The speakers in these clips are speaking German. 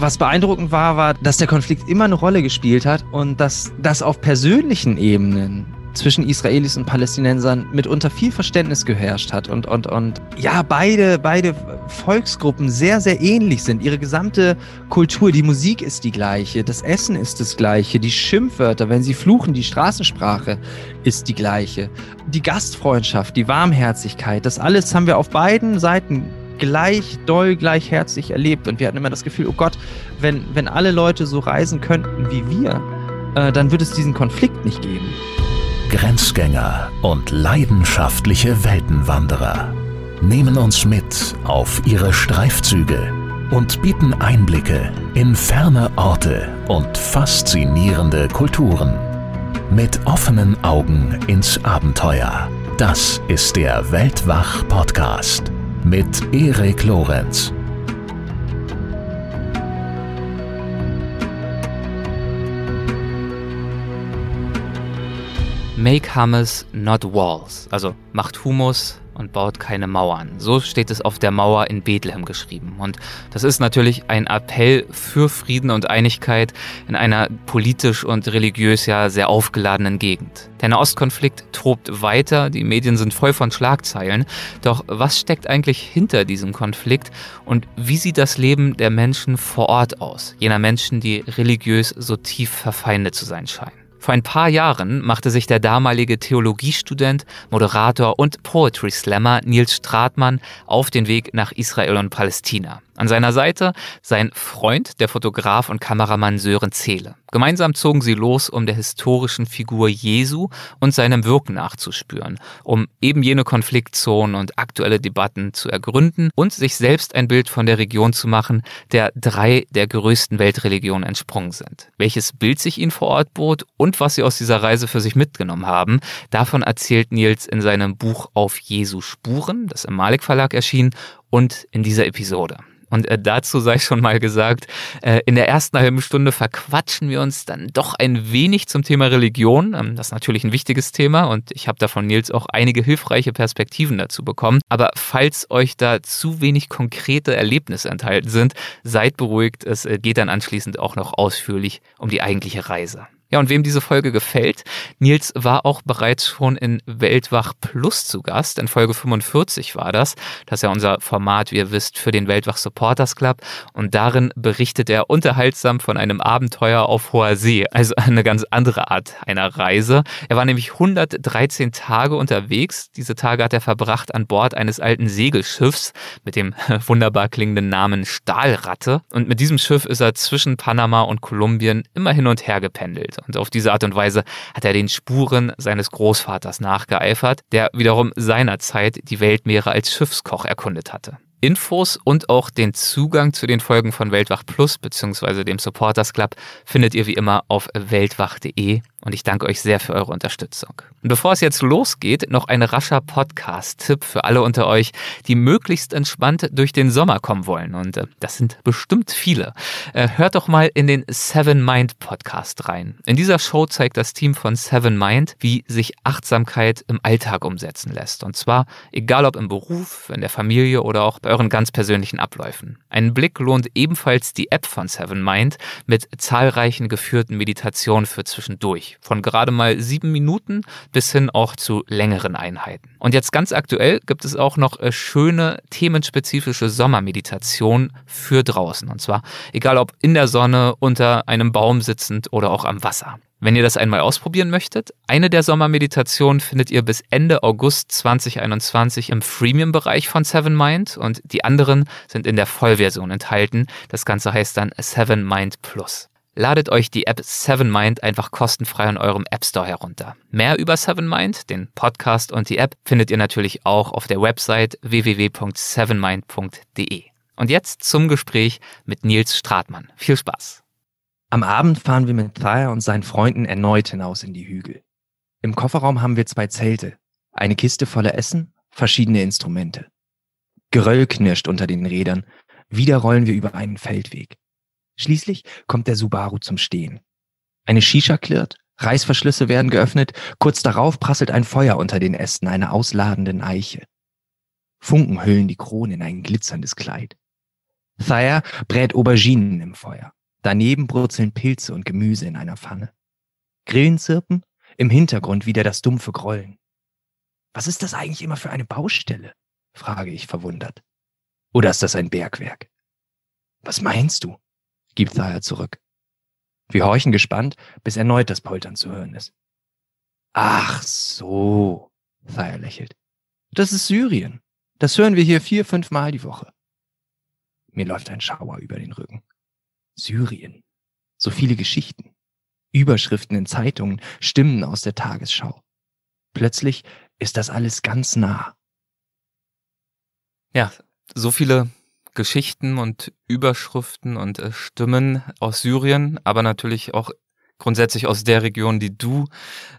Was beeindruckend war, war, dass der Konflikt immer eine Rolle gespielt hat und dass das auf persönlichen Ebenen zwischen Israelis und Palästinensern mitunter viel Verständnis geherrscht hat und, und, und ja, beide, beide Volksgruppen sehr, sehr ähnlich sind. Ihre gesamte Kultur, die Musik ist die gleiche, das Essen ist das gleiche, die Schimpfwörter, wenn sie fluchen, die Straßensprache ist die gleiche. Die Gastfreundschaft, die Warmherzigkeit, das alles haben wir auf beiden Seiten gleich doll, gleich herzlich erlebt. Und wir hatten immer das Gefühl, oh Gott, wenn, wenn alle Leute so reisen könnten wie wir, äh, dann würde es diesen Konflikt nicht geben. Grenzgänger und leidenschaftliche Weltenwanderer nehmen uns mit auf ihre Streifzüge und bieten Einblicke in ferne Orte und faszinierende Kulturen. Mit offenen Augen ins Abenteuer. Das ist der Weltwach-Podcast mit Erik Lorenz. Make Hummus, not walls. Also macht Humus und baut keine Mauern. So steht es auf der Mauer in Bethlehem geschrieben. Und das ist natürlich ein Appell für Frieden und Einigkeit in einer politisch und religiös ja sehr aufgeladenen Gegend. Der Nahostkonflikt tobt weiter, die Medien sind voll von Schlagzeilen. Doch was steckt eigentlich hinter diesem Konflikt und wie sieht das Leben der Menschen vor Ort aus? Jener Menschen, die religiös so tief verfeindet zu sein scheinen. Vor ein paar Jahren machte sich der damalige Theologiestudent, Moderator und Poetry Slammer Nils Stratmann auf den Weg nach Israel und Palästina. An seiner Seite sein Freund, der Fotograf und Kameramann Sören Zehle. Gemeinsam zogen sie los, um der historischen Figur Jesu und seinem Wirken nachzuspüren, um eben jene Konfliktzonen und aktuelle Debatten zu ergründen und sich selbst ein Bild von der Region zu machen, der drei der größten Weltreligionen entsprungen sind. Welches Bild sich ihnen vor Ort bot und was sie aus dieser Reise für sich mitgenommen haben, davon erzählt Nils in seinem Buch Auf Jesu Spuren, das im Malik Verlag erschien, und in dieser Episode. Und äh, dazu sei schon mal gesagt, äh, in der ersten halben Stunde verquatschen wir uns dann doch ein wenig zum Thema Religion. Ähm, das ist natürlich ein wichtiges Thema und ich habe da von Nils auch einige hilfreiche Perspektiven dazu bekommen. Aber falls euch da zu wenig konkrete Erlebnisse enthalten sind, seid beruhigt. Es äh, geht dann anschließend auch noch ausführlich um die eigentliche Reise. Ja, und wem diese Folge gefällt, Nils war auch bereits schon in Weltwach Plus zu Gast. In Folge 45 war das. Das ist ja unser Format, wie ihr wisst, für den Weltwach Supporters Club. Und darin berichtet er unterhaltsam von einem Abenteuer auf hoher See. Also eine ganz andere Art einer Reise. Er war nämlich 113 Tage unterwegs. Diese Tage hat er verbracht an Bord eines alten Segelschiffs mit dem wunderbar klingenden Namen Stahlratte. Und mit diesem Schiff ist er zwischen Panama und Kolumbien immer hin und her gependelt. Und auf diese Art und Weise hat er den Spuren seines Großvaters nachgeeifert, der wiederum seinerzeit die Weltmeere als Schiffskoch erkundet hatte. Infos und auch den Zugang zu den Folgen von Weltwach Plus bzw. dem Supporters Club findet ihr wie immer auf weltwach.de und ich danke euch sehr für eure Unterstützung. Und bevor es jetzt losgeht, noch ein rascher Podcast-Tipp für alle unter euch, die möglichst entspannt durch den Sommer kommen wollen. Und äh, das sind bestimmt viele. Äh, hört doch mal in den Seven Mind Podcast rein. In dieser Show zeigt das Team von Seven Mind, wie sich Achtsamkeit im Alltag umsetzen lässt. Und zwar egal ob im Beruf, in der Familie oder auch bei euren ganz persönlichen Abläufen. Einen Blick lohnt ebenfalls die App von Seven Mind mit zahlreichen geführten Meditationen für zwischendurch von gerade mal sieben Minuten bis hin auch zu längeren Einheiten. Und jetzt ganz aktuell gibt es auch noch äh, schöne themenspezifische Sommermeditation für draußen. Und zwar egal ob in der Sonne, unter einem Baum sitzend oder auch am Wasser. Wenn ihr das einmal ausprobieren möchtet, eine der Sommermeditationen findet ihr bis Ende August 2021 im Freemium-Bereich von Seven Mind und die anderen sind in der Vollversion enthalten. Das Ganze heißt dann Seven Mind Plus. Ladet euch die App Seven Mind einfach kostenfrei in eurem App Store herunter. Mehr über Seven Mind, den Podcast und die App findet ihr natürlich auch auf der Website www.sevenmind.de. Und jetzt zum Gespräch mit Nils Stratmann. Viel Spaß. Am Abend fahren wir mit Thaya und seinen Freunden erneut hinaus in die Hügel. Im Kofferraum haben wir zwei Zelte, eine Kiste voller Essen, verschiedene Instrumente. Geröll knirscht unter den Rädern, wieder rollen wir über einen Feldweg. Schließlich kommt der Subaru zum Stehen. Eine Shisha klirrt, Reißverschlüsse werden geöffnet, kurz darauf prasselt ein Feuer unter den Ästen einer ausladenden Eiche. Funken hüllen die Krone in ein glitzerndes Kleid. Thayer brät Auberginen im Feuer. Daneben brutzeln Pilze und Gemüse in einer Pfanne. Grillen zirpen, im Hintergrund wieder das dumpfe Grollen. Was ist das eigentlich immer für eine Baustelle? frage ich verwundert. Oder ist das ein Bergwerk? Was meinst du? Gibt Thayer zurück. Wir horchen gespannt, bis erneut das Poltern zu hören ist. Ach so, Thayer lächelt. Das ist Syrien. Das hören wir hier vier, fünf Mal die Woche. Mir läuft ein Schauer über den Rücken. Syrien. So viele Geschichten. Überschriften in Zeitungen, Stimmen aus der Tagesschau. Plötzlich ist das alles ganz nah. Ja, so viele Geschichten und Überschriften und äh, Stimmen aus Syrien, aber natürlich auch grundsätzlich aus der Region, die du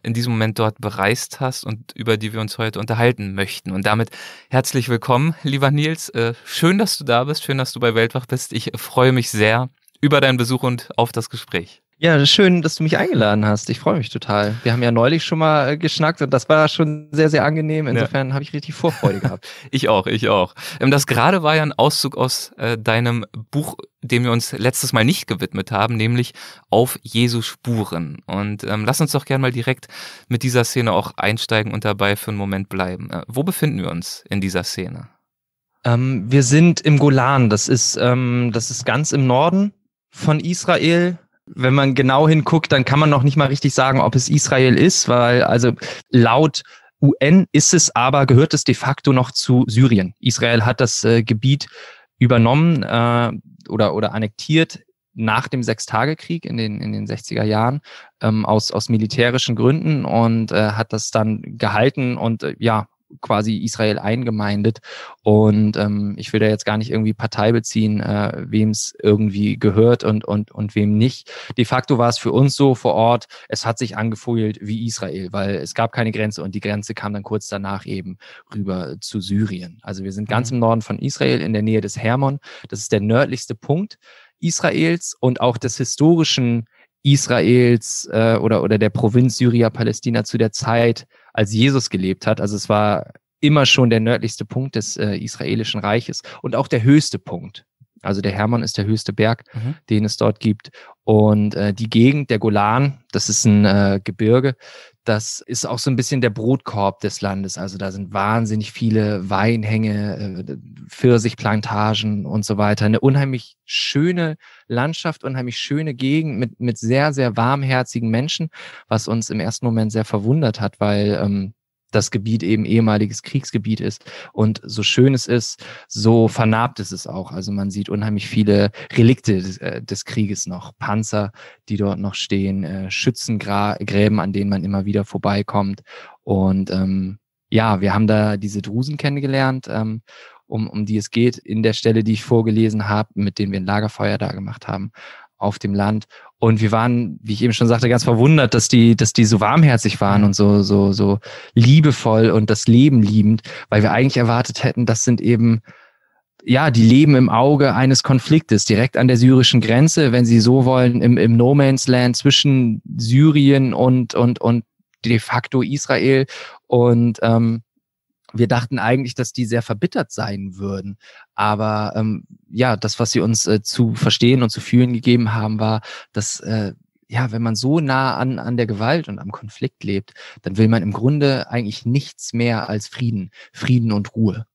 in diesem Moment dort bereist hast und über die wir uns heute unterhalten möchten. Und damit herzlich willkommen, lieber Nils. Äh, schön, dass du da bist, schön, dass du bei Weltwach bist. Ich freue mich sehr über deinen Besuch und auf das Gespräch. Ja, schön, dass du mich eingeladen hast. Ich freue mich total. Wir haben ja neulich schon mal äh, geschnackt und das war schon sehr, sehr angenehm. Insofern ja. habe ich richtig Vorfreude gehabt. ich auch, ich auch. Ähm, das gerade war ja ein Auszug aus äh, deinem Buch, dem wir uns letztes Mal nicht gewidmet haben, nämlich Auf Jesu Spuren. Und ähm, lass uns doch gerne mal direkt mit dieser Szene auch einsteigen und dabei für einen Moment bleiben. Äh, wo befinden wir uns in dieser Szene? Ähm, wir sind im Golan. Das ist, ähm, das ist ganz im Norden von Israel wenn man genau hinguckt, dann kann man noch nicht mal richtig sagen, ob es Israel ist, weil also laut UN ist es aber, gehört es de facto noch zu Syrien. Israel hat das äh, Gebiet übernommen äh, oder, oder annektiert nach dem Sechstagekrieg in den, in den 60er Jahren ähm, aus, aus militärischen Gründen und äh, hat das dann gehalten und äh, ja, quasi Israel eingemeindet. Und ähm, ich will da jetzt gar nicht irgendwie Partei beziehen, äh, wem es irgendwie gehört und, und, und wem nicht. De facto war es für uns so vor Ort, es hat sich angefühlt wie Israel, weil es gab keine Grenze und die Grenze kam dann kurz danach eben rüber zu Syrien. Also wir sind ganz mhm. im Norden von Israel, in der Nähe des Hermon. Das ist der nördlichste Punkt Israels und auch des historischen Israels äh, oder, oder der Provinz Syria-Palästina zu der Zeit, als Jesus gelebt hat. Also es war immer schon der nördlichste Punkt des äh, israelischen Reiches und auch der höchste Punkt. Also der Hermon ist der höchste Berg, mhm. den es dort gibt. Und äh, die Gegend, der Golan, das ist ein äh, Gebirge, das ist auch so ein bisschen der Brotkorb des Landes. Also da sind wahnsinnig viele Weinhänge, äh, Pfirsichplantagen und so weiter. Eine unheimlich schöne Landschaft, unheimlich schöne Gegend mit, mit sehr, sehr warmherzigen Menschen, was uns im ersten Moment sehr verwundert hat, weil ähm, das Gebiet eben ehemaliges Kriegsgebiet ist. Und so schön es ist, so vernarbt ist es auch. Also man sieht unheimlich viele Relikte des, äh, des Krieges noch. Panzer, die dort noch stehen, äh, Schützengräben, an denen man immer wieder vorbeikommt. Und ähm, ja, wir haben da diese Drusen kennengelernt. Ähm, um, um die es geht, in der Stelle, die ich vorgelesen habe, mit denen wir ein Lagerfeuer da gemacht haben auf dem Land. Und wir waren, wie ich eben schon sagte, ganz verwundert, dass die, dass die so warmherzig waren und so, so, so liebevoll und das Leben liebend, weil wir eigentlich erwartet hätten, das sind eben, ja, die leben im Auge eines Konfliktes, direkt an der syrischen Grenze, wenn sie so wollen, im, im No Man's Land zwischen Syrien und, und, und de facto Israel. Und ähm, wir dachten eigentlich, dass die sehr verbittert sein würden. Aber ähm, ja, das, was sie uns äh, zu verstehen und zu fühlen gegeben haben, war, dass äh, ja, wenn man so nah an, an der Gewalt und am Konflikt lebt, dann will man im Grunde eigentlich nichts mehr als Frieden, Frieden und Ruhe.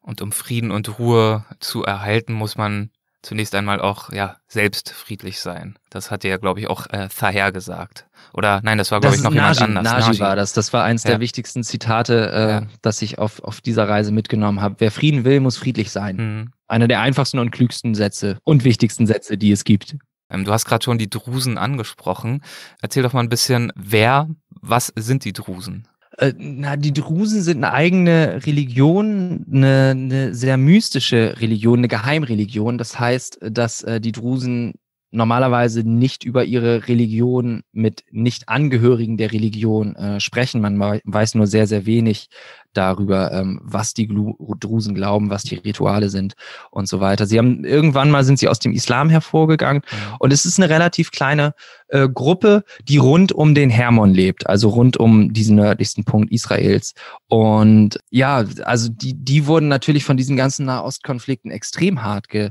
Und um Frieden und Ruhe zu erhalten, muss man zunächst einmal auch ja selbst friedlich sein. Das hat ja, glaube ich, auch äh, Thaher gesagt. Oder nein, das war, glaube ich, noch Naji, jemand anders. Naji, Naji war das. Das war eins ja. der wichtigsten Zitate, äh, ja. das ich auf, auf dieser Reise mitgenommen habe. Wer Frieden will, muss friedlich sein. Mhm. Einer der einfachsten und klügsten Sätze und wichtigsten Sätze, die es gibt. Ähm, du hast gerade schon die Drusen angesprochen. Erzähl doch mal ein bisschen, wer, was sind die Drusen? Äh, na, die Drusen sind eine eigene Religion, eine, eine sehr mystische Religion, eine Geheimreligion. Das heißt, dass äh, die Drusen normalerweise nicht über ihre Religion mit Nicht-Angehörigen der Religion äh, sprechen. Man weiß nur sehr, sehr wenig darüber, ähm, was die Drusen glauben, was die Rituale sind und so weiter. Sie haben irgendwann mal sind sie aus dem Islam hervorgegangen mhm. und es ist eine relativ kleine äh, Gruppe, die rund um den Hermon lebt, also rund um diesen nördlichsten Punkt Israels. Und ja, also die, die wurden natürlich von diesen ganzen Nahostkonflikten extrem hart ge,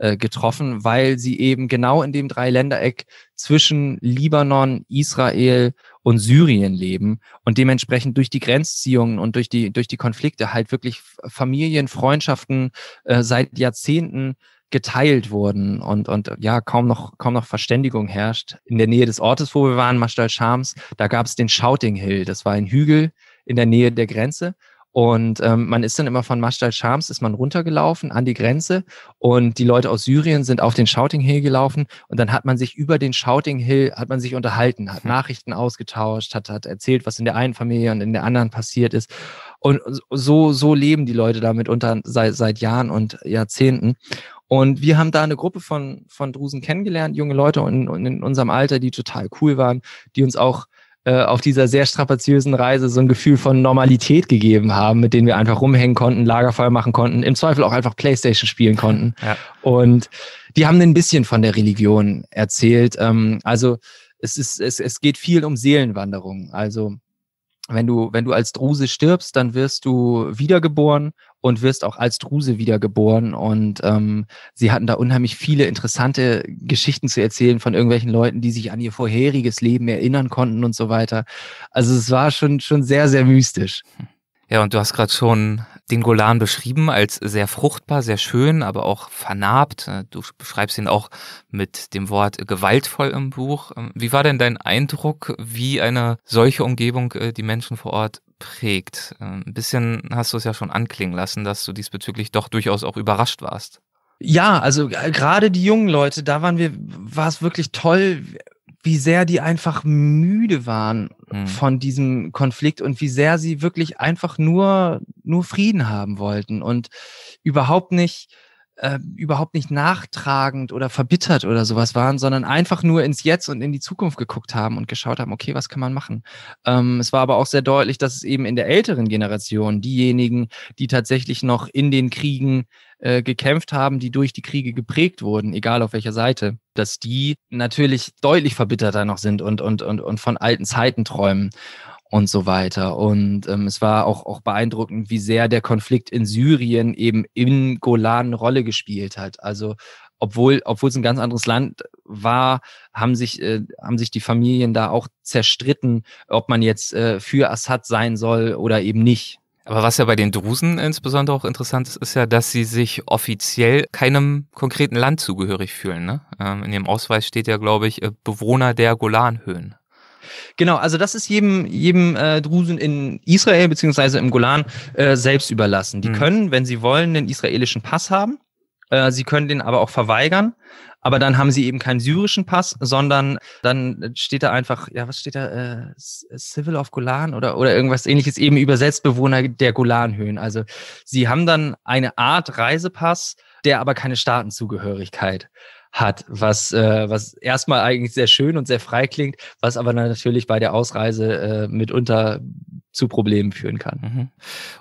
äh, getroffen, weil sie eben genau in dem Dreiländereck zwischen Libanon, Israel und Syrien leben und dementsprechend durch die Grenzziehungen und durch die, durch die Konflikte halt wirklich Familien, Freundschaften äh, seit Jahrzehnten geteilt wurden und, und ja, kaum noch, kaum noch Verständigung herrscht. In der Nähe des Ortes, wo wir waren, Mastal Shams, da gab es den Shouting Hill. Das war ein Hügel in der Nähe der Grenze. Und ähm, man ist dann immer von Mastal Shams ist man runtergelaufen an die Grenze und die Leute aus Syrien sind auf den Shouting Hill gelaufen und dann hat man sich über den Shouting Hill hat man sich unterhalten, hat hm. Nachrichten ausgetauscht, hat, hat erzählt, was in der einen Familie und in der anderen passiert ist. Und so, so leben die Leute damit unter seit, seit Jahren und Jahrzehnten. Und wir haben da eine Gruppe von, von Drusen kennengelernt, junge Leute in, in unserem Alter, die total cool waren, die uns auch äh, auf dieser sehr strapaziösen Reise so ein Gefühl von Normalität gegeben haben, mit denen wir einfach rumhängen konnten, Lagerfeuer machen konnten, im Zweifel auch einfach Playstation spielen konnten. Ja. Und die haben ein bisschen von der Religion erzählt. Ähm, also es ist, es, es geht viel um Seelenwanderung. Also wenn du, wenn du als Druse stirbst, dann wirst du wiedergeboren und wirst auch als Druse wiedergeboren. Und ähm, sie hatten da unheimlich viele interessante Geschichten zu erzählen von irgendwelchen Leuten, die sich an ihr vorheriges Leben erinnern konnten und so weiter. Also es war schon, schon sehr, sehr mystisch. Ja, und du hast gerade schon den Golan beschrieben als sehr fruchtbar, sehr schön, aber auch vernarbt. Äh, du beschreibst ihn auch mit dem Wort gewaltvoll im Buch. Ähm, wie war denn dein Eindruck, wie eine solche Umgebung äh, die Menschen vor Ort prägt? Ähm, ein bisschen hast du es ja schon anklingen lassen, dass du diesbezüglich doch durchaus auch überrascht warst. Ja, also äh, gerade die jungen Leute, da waren wir, war es wirklich toll, wie sehr die einfach müde waren mhm. von diesem Konflikt und wie sehr sie wirklich einfach nur, nur Frieden haben wollten und überhaupt nicht, äh, überhaupt nicht nachtragend oder verbittert oder sowas waren, sondern einfach nur ins Jetzt und in die Zukunft geguckt haben und geschaut haben, okay, was kann man machen? Ähm, es war aber auch sehr deutlich, dass es eben in der älteren Generation diejenigen, die tatsächlich noch in den Kriegen äh, gekämpft haben, die durch die Kriege geprägt wurden, egal auf welcher Seite, dass die natürlich deutlich verbitterter noch sind und, und, und, und von alten Zeiten träumen und so weiter. Und ähm, es war auch, auch beeindruckend, wie sehr der Konflikt in Syrien eben in Golan eine Rolle gespielt hat. Also obwohl, obwohl es ein ganz anderes Land war, haben sich, äh, haben sich die Familien da auch zerstritten, ob man jetzt äh, für Assad sein soll oder eben nicht. Aber was ja bei den Drusen insbesondere auch interessant ist, ist ja, dass sie sich offiziell keinem konkreten Land zugehörig fühlen. Ne? Ähm, in ihrem Ausweis steht ja, glaube ich, äh, Bewohner der Golanhöhen. Genau, also das ist jedem, jedem äh, Drusen in Israel beziehungsweise im Golan äh, selbst überlassen. Die mhm. können, wenn sie wollen, den israelischen Pass haben. Äh, sie können den aber auch verweigern. Aber dann haben sie eben keinen syrischen Pass, sondern dann steht da einfach, ja, was steht da, äh, Civil of Golan oder, oder irgendwas ähnliches, eben übersetzt Bewohner der Golanhöhen. Also sie haben dann eine Art Reisepass, der aber keine Staatenzugehörigkeit hat, was, äh, was erstmal eigentlich sehr schön und sehr frei klingt, was aber natürlich bei der Ausreise äh, mitunter zu Problemen führen kann. Mhm.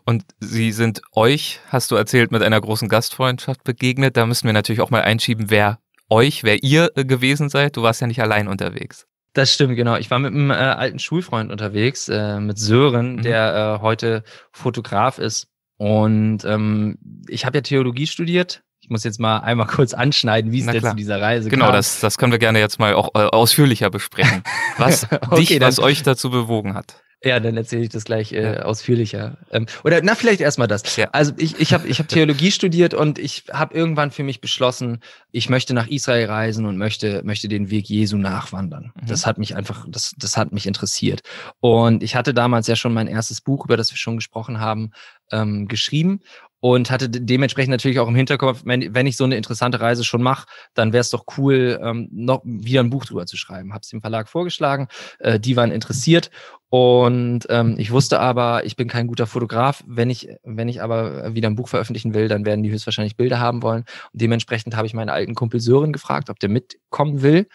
Und Sie sind euch, hast du erzählt, mit einer großen Gastfreundschaft begegnet. Da müssen wir natürlich auch mal einschieben, wer euch, wer ihr äh, gewesen seid. Du warst ja nicht allein unterwegs. Das stimmt, genau. Ich war mit einem äh, alten Schulfreund unterwegs, äh, mit Sören, mhm. der äh, heute Fotograf ist. Und ähm, ich habe ja Theologie studiert. Ich muss jetzt mal einmal kurz anschneiden, wie es denn zu dieser Reise genau, kam. Genau, das, das können wir gerne jetzt mal auch äh, ausführlicher besprechen, was okay, dich, was euch dazu bewogen hat. Ja, dann erzähle ich das gleich äh, ja. ausführlicher. Ähm, oder na, vielleicht erstmal das. Ja. Also ich, ich habe ich hab Theologie studiert und ich habe irgendwann für mich beschlossen, ich möchte nach Israel reisen und möchte, möchte den Weg Jesu nachwandern. Mhm. Das hat mich einfach, das, das hat mich interessiert. Und ich hatte damals ja schon mein erstes Buch, über das wir schon gesprochen haben, ähm, geschrieben und hatte dementsprechend natürlich auch im Hinterkopf, wenn, wenn ich so eine interessante Reise schon mache, dann wäre es doch cool, ähm, noch wieder ein Buch drüber zu schreiben. Habe es dem Verlag vorgeschlagen, äh, die waren interessiert und ähm, ich wusste aber, ich bin kein guter Fotograf. Wenn ich, wenn ich aber wieder ein Buch veröffentlichen will, dann werden die höchstwahrscheinlich Bilder haben wollen. Und dementsprechend habe ich meinen alten Kumpel Sören gefragt, ob der mitkommen will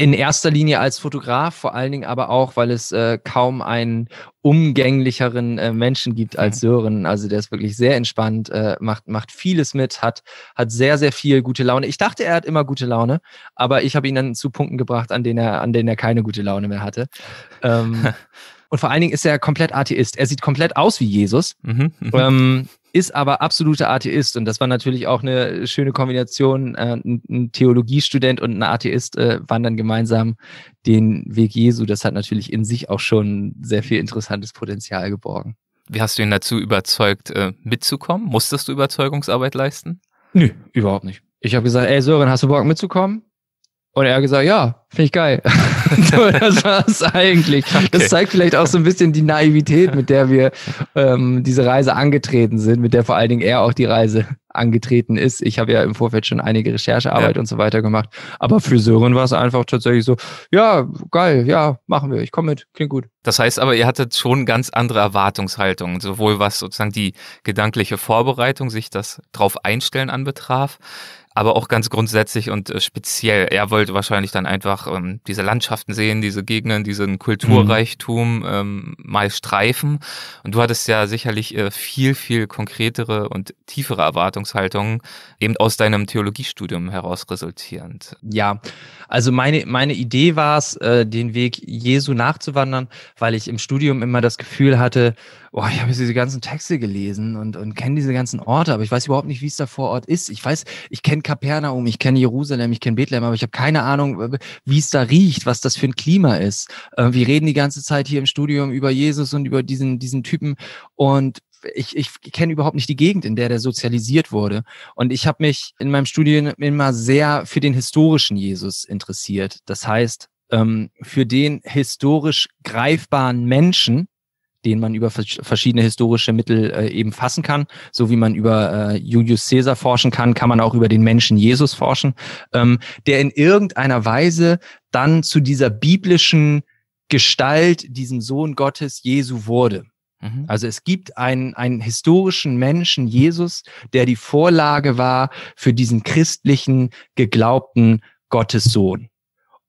in erster Linie als Fotograf, vor allen Dingen aber auch, weil es äh, kaum einen umgänglicheren äh, Menschen gibt als mhm. Sören. Also der ist wirklich sehr entspannt, äh, macht, macht vieles mit, hat, hat sehr, sehr viel gute Laune. Ich dachte, er hat immer gute Laune, aber ich habe ihn dann zu Punkten gebracht, an denen er, an denen er keine gute Laune mehr hatte. Ähm, und vor allen Dingen ist er komplett Atheist. Er sieht komplett aus wie Jesus. Mhm, mhm. ähm, ist aber absoluter Atheist. Und das war natürlich auch eine schöne Kombination. Äh, ein Theologiestudent und ein Atheist äh, wandern gemeinsam den Weg Jesu. Das hat natürlich in sich auch schon sehr viel interessantes Potenzial geborgen. Wie hast du ihn dazu überzeugt, äh, mitzukommen? Musstest du Überzeugungsarbeit leisten? Nö, überhaupt nicht. Ich habe gesagt, ey Sören, hast du Bock mitzukommen? Und er hat gesagt, ja, finde ich geil. so, das war's eigentlich. Okay. Das zeigt vielleicht auch so ein bisschen die Naivität, mit der wir ähm, diese Reise angetreten sind, mit der vor allen Dingen er auch die Reise angetreten ist. Ich habe ja im Vorfeld schon einige Recherchearbeit ja. und so weiter gemacht. Aber für Sören war es einfach tatsächlich so, ja, geil, ja, machen wir, ich komme mit, klingt gut. Das heißt aber, ihr hattet schon ganz andere Erwartungshaltungen, sowohl was sozusagen die gedankliche Vorbereitung, sich das drauf einstellen anbetraf, aber auch ganz grundsätzlich und äh, speziell. Er wollte wahrscheinlich dann einfach ähm, diese Landschaften sehen, diese Gegenden, diesen Kulturreichtum mhm. ähm, mal streifen. Und du hattest ja sicherlich äh, viel, viel konkretere und tiefere Erwartungshaltungen, eben aus deinem Theologiestudium heraus resultierend. Ja, also meine, meine Idee war es, äh, den Weg Jesu nachzuwandern, weil ich im Studium immer das Gefühl hatte, boah, ich habe diese ganzen Texte gelesen und, und kenne diese ganzen Orte, aber ich weiß überhaupt nicht, wie es da vor Ort ist. Ich weiß, ich kenne Kapernaum, ich kenne Jerusalem, ich kenne Bethlehem, aber ich habe keine Ahnung, wie es da riecht, was das für ein Klima ist. Äh, wir reden die ganze Zeit hier im Studium über Jesus und über diesen, diesen Typen und ich, ich kenne überhaupt nicht die Gegend, in der der sozialisiert wurde. Und ich habe mich in meinem Studium immer sehr für den historischen Jesus interessiert. Das heißt, ähm, für den historisch greifbaren Menschen, den man über verschiedene historische Mittel äh, eben fassen kann. So wie man über äh, Julius Caesar forschen kann, kann man auch über den Menschen Jesus forschen, ähm, der in irgendeiner Weise dann zu dieser biblischen Gestalt, diesem Sohn Gottes Jesu wurde. Mhm. Also es gibt einen, einen historischen Menschen, Jesus, der die Vorlage war für diesen christlichen, geglaubten Gottessohn.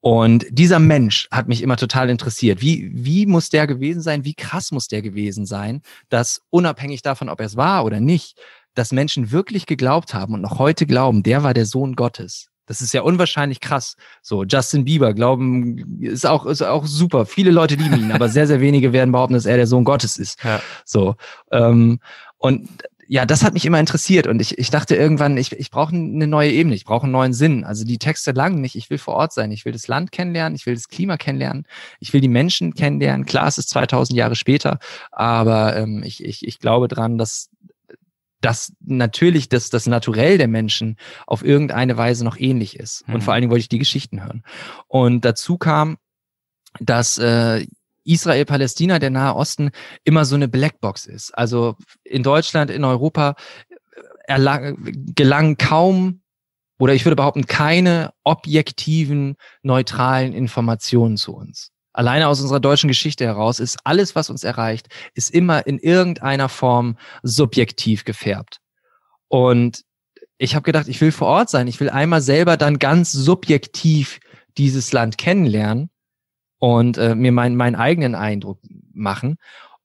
Und dieser Mensch hat mich immer total interessiert. Wie, wie muss der gewesen sein? Wie krass muss der gewesen sein, dass unabhängig davon, ob er es war oder nicht, dass Menschen wirklich geglaubt haben und noch heute glauben, der war der Sohn Gottes. Das ist ja unwahrscheinlich krass. So, Justin Bieber glauben, ist auch, ist auch super. Viele Leute lieben ihn, aber sehr, sehr wenige werden behaupten, dass er der Sohn Gottes ist. Ja. So. Ähm, und ja, das hat mich immer interessiert und ich, ich dachte irgendwann, ich, ich brauche eine neue Ebene, ich brauche einen neuen Sinn. Also die Texte langen nicht, ich will vor Ort sein, ich will das Land kennenlernen, ich will das Klima kennenlernen, ich will die Menschen kennenlernen. Klar, es ist 2000 Jahre später, aber ähm, ich, ich, ich glaube dran, dass dass natürlich das, das Naturell der Menschen auf irgendeine Weise noch ähnlich ist. Mhm. Und vor allen Dingen wollte ich die Geschichten hören. Und dazu kam, dass äh, Israel, Palästina, der Nahe Osten immer so eine Blackbox ist. Also in Deutschland, in Europa erlang, gelangen kaum oder ich würde behaupten keine objektiven, neutralen Informationen zu uns. Alleine aus unserer deutschen Geschichte heraus ist alles, was uns erreicht, ist immer in irgendeiner Form subjektiv gefärbt. Und ich habe gedacht, ich will vor Ort sein. Ich will einmal selber dann ganz subjektiv dieses Land kennenlernen und äh, mir mein, meinen eigenen Eindruck machen.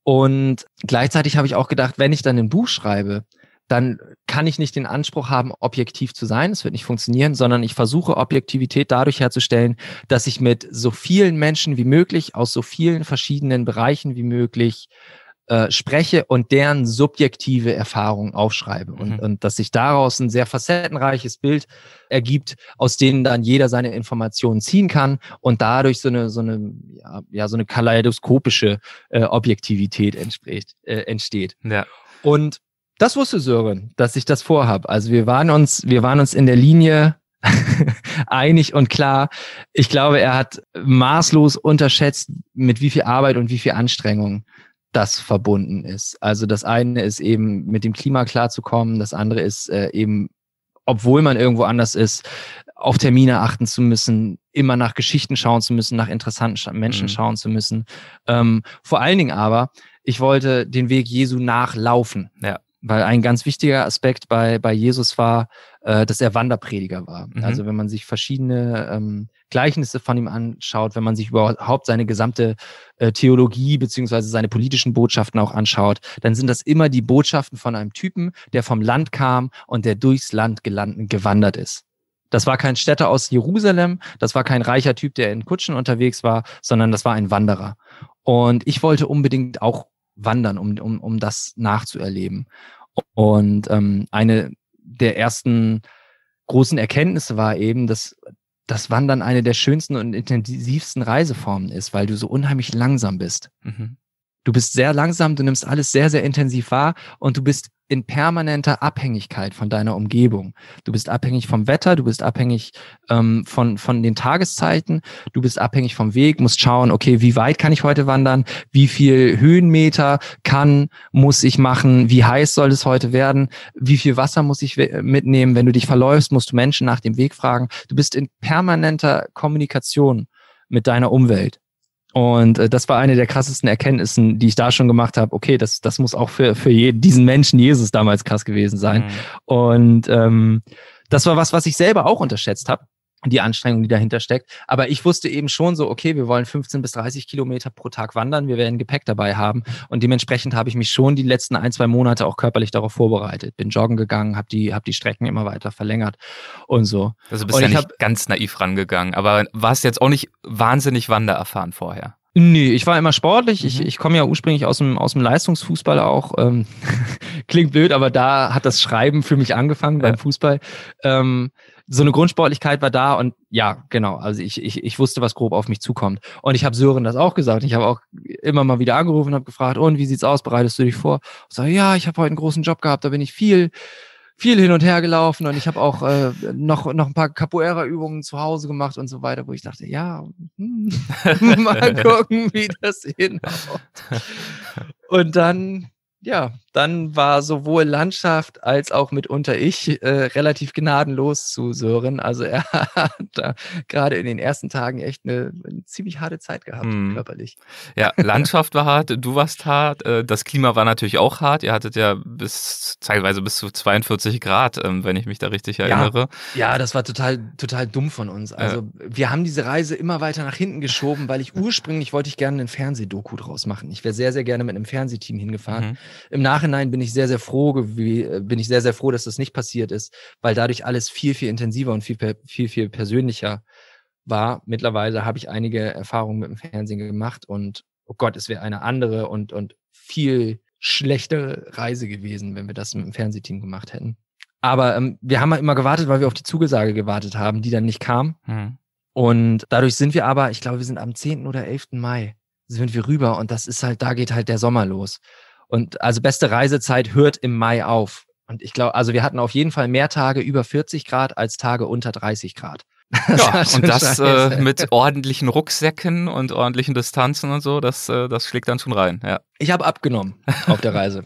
Und gleichzeitig habe ich auch gedacht, wenn ich dann ein Buch schreibe, dann kann ich nicht den Anspruch haben, objektiv zu sein. Es wird nicht funktionieren, sondern ich versuche Objektivität dadurch herzustellen, dass ich mit so vielen Menschen wie möglich aus so vielen verschiedenen Bereichen wie möglich äh, spreche und deren subjektive Erfahrung aufschreibe und, mhm. und dass sich daraus ein sehr facettenreiches Bild ergibt, aus denen dann jeder seine Informationen ziehen kann und dadurch so eine so eine ja, ja so eine kaleidoskopische äh, Objektivität entspricht, äh, entsteht. Ja. Und das wusste Sören, dass ich das vorhab. Also wir waren uns wir waren uns in der Linie einig und klar. Ich glaube, er hat maßlos unterschätzt, mit wie viel Arbeit und wie viel Anstrengung das verbunden ist. Also das eine ist eben mit dem Klima klarzukommen, das andere ist äh, eben, obwohl man irgendwo anders ist, auf Termine achten zu müssen, immer nach Geschichten schauen zu müssen, nach interessanten Menschen mhm. schauen zu müssen. Ähm, vor allen Dingen aber, ich wollte den Weg Jesu nachlaufen. Ja. Weil ein ganz wichtiger Aspekt bei, bei Jesus war, äh, dass er Wanderprediger war. Mhm. Also wenn man sich verschiedene ähm, Gleichnisse von ihm anschaut, wenn man sich überhaupt seine gesamte äh, Theologie beziehungsweise seine politischen Botschaften auch anschaut, dann sind das immer die Botschaften von einem Typen, der vom Land kam und der durchs Land gelandet, gewandert ist. Das war kein Städter aus Jerusalem, das war kein reicher Typ, der in Kutschen unterwegs war, sondern das war ein Wanderer. Und ich wollte unbedingt auch wandern, um, um, um das nachzuerleben. Und ähm, eine der ersten großen Erkenntnisse war eben, dass das Wandern eine der schönsten und intensivsten Reiseformen ist, weil du so unheimlich langsam bist. Mhm. Du bist sehr langsam, du nimmst alles sehr, sehr intensiv wahr und du bist in permanenter Abhängigkeit von deiner Umgebung. Du bist abhängig vom Wetter, du bist abhängig ähm, von, von den Tageszeiten, du bist abhängig vom Weg, musst schauen, okay, wie weit kann ich heute wandern, wie viel Höhenmeter kann, muss ich machen, wie heiß soll es heute werden, wie viel Wasser muss ich mitnehmen, wenn du dich verläufst, musst du Menschen nach dem Weg fragen. Du bist in permanenter Kommunikation mit deiner Umwelt. Und äh, das war eine der krassesten Erkenntnissen, die ich da schon gemacht habe. Okay, das, das muss auch für, für je, diesen Menschen Jesus damals krass gewesen sein. Mhm. Und ähm, das war was, was ich selber auch unterschätzt habe die Anstrengung, die dahinter steckt. Aber ich wusste eben schon so, okay, wir wollen 15 bis 30 Kilometer pro Tag wandern, wir werden Gepäck dabei haben. Und dementsprechend habe ich mich schon die letzten ein, zwei Monate auch körperlich darauf vorbereitet. Bin joggen gegangen, habe die, hab die Strecken immer weiter verlängert und so. Also bist und ja nicht hab, ganz naiv rangegangen, aber warst jetzt auch nicht wahnsinnig wandererfahren vorher. Nee, ich war immer sportlich. Mhm. Ich, ich komme ja ursprünglich aus dem, aus dem Leistungsfußball auch. Ähm, klingt blöd, aber da hat das Schreiben für mich angefangen ja. beim Fußball. Ähm, so eine Grundsportlichkeit war da und ja, genau. Also ich, ich, ich wusste, was grob auf mich zukommt. Und ich habe Sören das auch gesagt. Ich habe auch immer mal wieder angerufen und habe gefragt, und wie sieht's aus? Bereitest du dich vor? Ich sage, ja, ich habe heute einen großen Job gehabt, da bin ich viel viel hin und her gelaufen und ich habe auch äh, noch, noch ein paar Capoeira-Übungen zu Hause gemacht und so weiter, wo ich dachte, ja, hm, mal gucken, wie das hinhaut. Und dann ja, dann war sowohl Landschaft als auch mitunter ich äh, relativ gnadenlos zu Sören. Also er hat da gerade in den ersten Tagen echt eine, eine ziemlich harte Zeit gehabt, hm. körperlich. Ja, Landschaft war hart, du warst hart, äh, das Klima war natürlich auch hart. Ihr hattet ja bis teilweise bis zu 42 Grad, ähm, wenn ich mich da richtig erinnere. Ja, ja das war total, total dumm von uns. Also äh. wir haben diese Reise immer weiter nach hinten geschoben, weil ich ursprünglich wollte ich gerne ein Fernsehdoku draus machen. Ich wäre sehr, sehr gerne mit einem Fernsehteam hingefahren. Mhm. Im Nachhinein bin ich sehr, sehr froh, bin ich sehr, sehr froh, dass das nicht passiert ist, weil dadurch alles viel, viel intensiver und viel, viel, viel persönlicher war. Mittlerweile habe ich einige Erfahrungen mit dem Fernsehen gemacht und oh Gott, es wäre eine andere und, und viel schlechtere Reise gewesen, wenn wir das mit dem Fernsehteam gemacht hätten. Aber ähm, wir haben halt immer gewartet, weil wir auf die Zugesage gewartet haben, die dann nicht kam. Hm. Und dadurch sind wir aber, ich glaube, wir sind am 10. oder 11. Mai, sind wir rüber und das ist halt, da geht halt der Sommer los. Und also beste Reisezeit hört im Mai auf. Und ich glaube, also wir hatten auf jeden Fall mehr Tage über 40 Grad als Tage unter 30 Grad. Ja, und das äh, mit ordentlichen Rucksäcken und ordentlichen Distanzen und so, das, äh, das schlägt dann schon rein, ja. Ich habe abgenommen auf der Reise.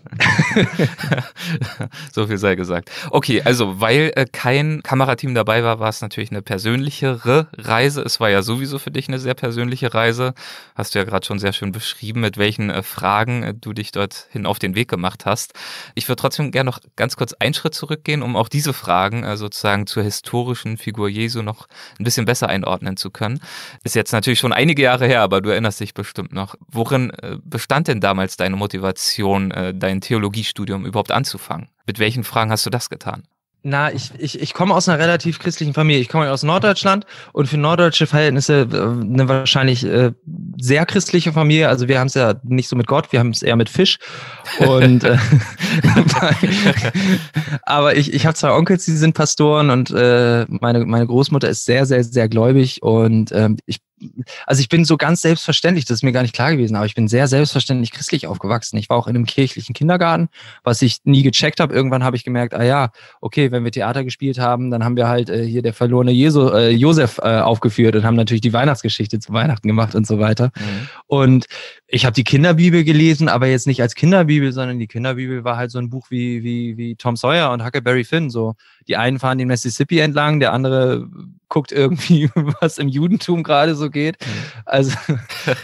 so viel sei gesagt. Okay, also weil äh, kein Kamerateam dabei war, war es natürlich eine persönlichere Reise. Es war ja sowieso für dich eine sehr persönliche Reise. Hast du ja gerade schon sehr schön beschrieben, mit welchen äh, Fragen äh, du dich dorthin auf den Weg gemacht hast. Ich würde trotzdem gerne noch ganz kurz einen Schritt zurückgehen, um auch diese Fragen äh, sozusagen zur historischen Figur Jesu noch ein bisschen besser einordnen zu können. Ist jetzt natürlich schon einige Jahre her, aber du erinnerst dich bestimmt noch. Worin äh, bestand denn damals damals deine Motivation, äh, dein Theologiestudium überhaupt anzufangen? Mit welchen Fragen hast du das getan? Na, ich, ich, ich komme aus einer relativ christlichen Familie. Ich komme aus Norddeutschland und für norddeutsche Verhältnisse äh, eine wahrscheinlich äh, sehr christliche Familie. Also wir haben es ja nicht so mit Gott, wir haben es eher mit Fisch. Und aber ich, ich habe zwei Onkels, die sind Pastoren und meine, meine Großmutter ist sehr, sehr, sehr gläubig und ähm, ich also ich bin so ganz selbstverständlich, das ist mir gar nicht klar gewesen, aber ich bin sehr selbstverständlich christlich aufgewachsen. Ich war auch in einem kirchlichen Kindergarten, was ich nie gecheckt habe. Irgendwann habe ich gemerkt, ah ja, okay, wenn wir Theater gespielt haben, dann haben wir halt äh, hier der verlorene Jesu, äh, Josef äh, aufgeführt und haben natürlich die Weihnachtsgeschichte zu Weihnachten gemacht und so weiter. Mhm. Und ich habe die Kinderbibel gelesen, aber jetzt nicht als Kinderbibel, sondern die Kinderbibel war halt so ein Buch wie, wie, wie Tom Sawyer und Huckleberry Finn. So, die einen fahren den Mississippi entlang, der andere guckt irgendwie, was im Judentum gerade so geht. Mhm. Also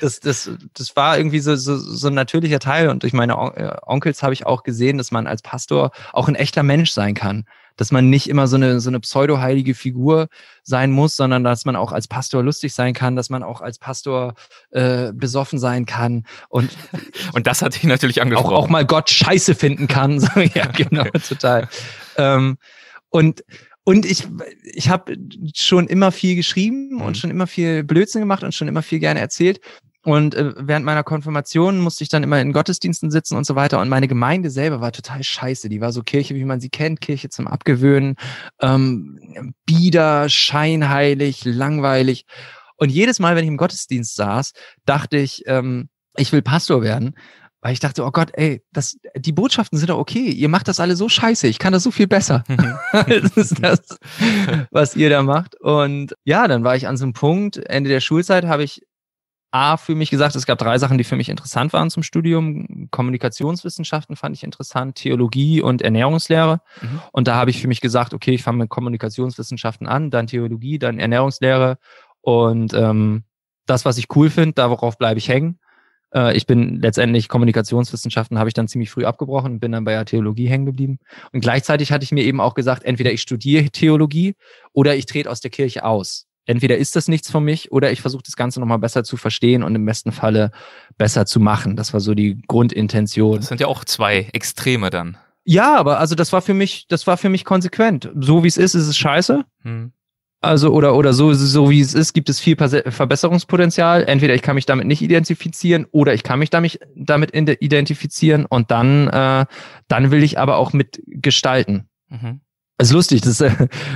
das, das, das war irgendwie so, so, so ein natürlicher Teil. Und durch meine äh, Onkels habe ich auch gesehen, dass man als Pastor auch ein echter Mensch sein kann dass man nicht immer so eine, so eine pseudo-heilige Figur sein muss, sondern dass man auch als Pastor lustig sein kann, dass man auch als Pastor äh, besoffen sein kann und und das hat dich natürlich angesprochen. Auch, auch mal Gott scheiße finden kann. ja, genau, total. Ähm, und und ich, ich habe schon immer viel geschrieben mhm. und schon immer viel Blödsinn gemacht und schon immer viel gerne erzählt. Und äh, während meiner Konfirmation musste ich dann immer in Gottesdiensten sitzen und so weiter. Und meine Gemeinde selber war total scheiße. Die war so Kirche, wie man sie kennt, Kirche zum Abgewöhnen, ähm, bieder, scheinheilig, langweilig. Und jedes Mal, wenn ich im Gottesdienst saß, dachte ich, ähm, ich will Pastor werden. Weil ich dachte, oh Gott, ey, das, die Botschaften sind doch okay. Ihr macht das alle so scheiße. Ich kann das so viel besser. das ist das, was ihr da macht. Und ja, dann war ich an so einem Punkt, Ende der Schulzeit habe ich A, für mich gesagt, es gab drei Sachen, die für mich interessant waren zum Studium. Kommunikationswissenschaften fand ich interessant, Theologie und Ernährungslehre. Mhm. Und da habe ich für mich gesagt, okay, ich fange mit Kommunikationswissenschaften an, dann Theologie, dann Ernährungslehre. Und ähm, das, was ich cool finde, darauf bleibe ich hängen. Äh, ich bin letztendlich Kommunikationswissenschaften, habe ich dann ziemlich früh abgebrochen und bin dann bei der Theologie hängen geblieben. Und gleichzeitig hatte ich mir eben auch gesagt, entweder ich studiere Theologie oder ich trete aus der Kirche aus entweder ist das nichts für mich oder ich versuche das Ganze nochmal besser zu verstehen und im besten Falle besser zu machen. Das war so die Grundintention. Das sind ja auch zwei Extreme dann. Ja, aber also das war für mich, das war für mich konsequent. So wie es ist, ist es scheiße. Hm. Also oder oder so so wie es ist, gibt es viel Verbesserungspotenzial. Entweder ich kann mich damit nicht identifizieren oder ich kann mich damit damit identifizieren und dann äh, dann will ich aber auch mitgestalten. Mhm. Es ist lustig, das, äh,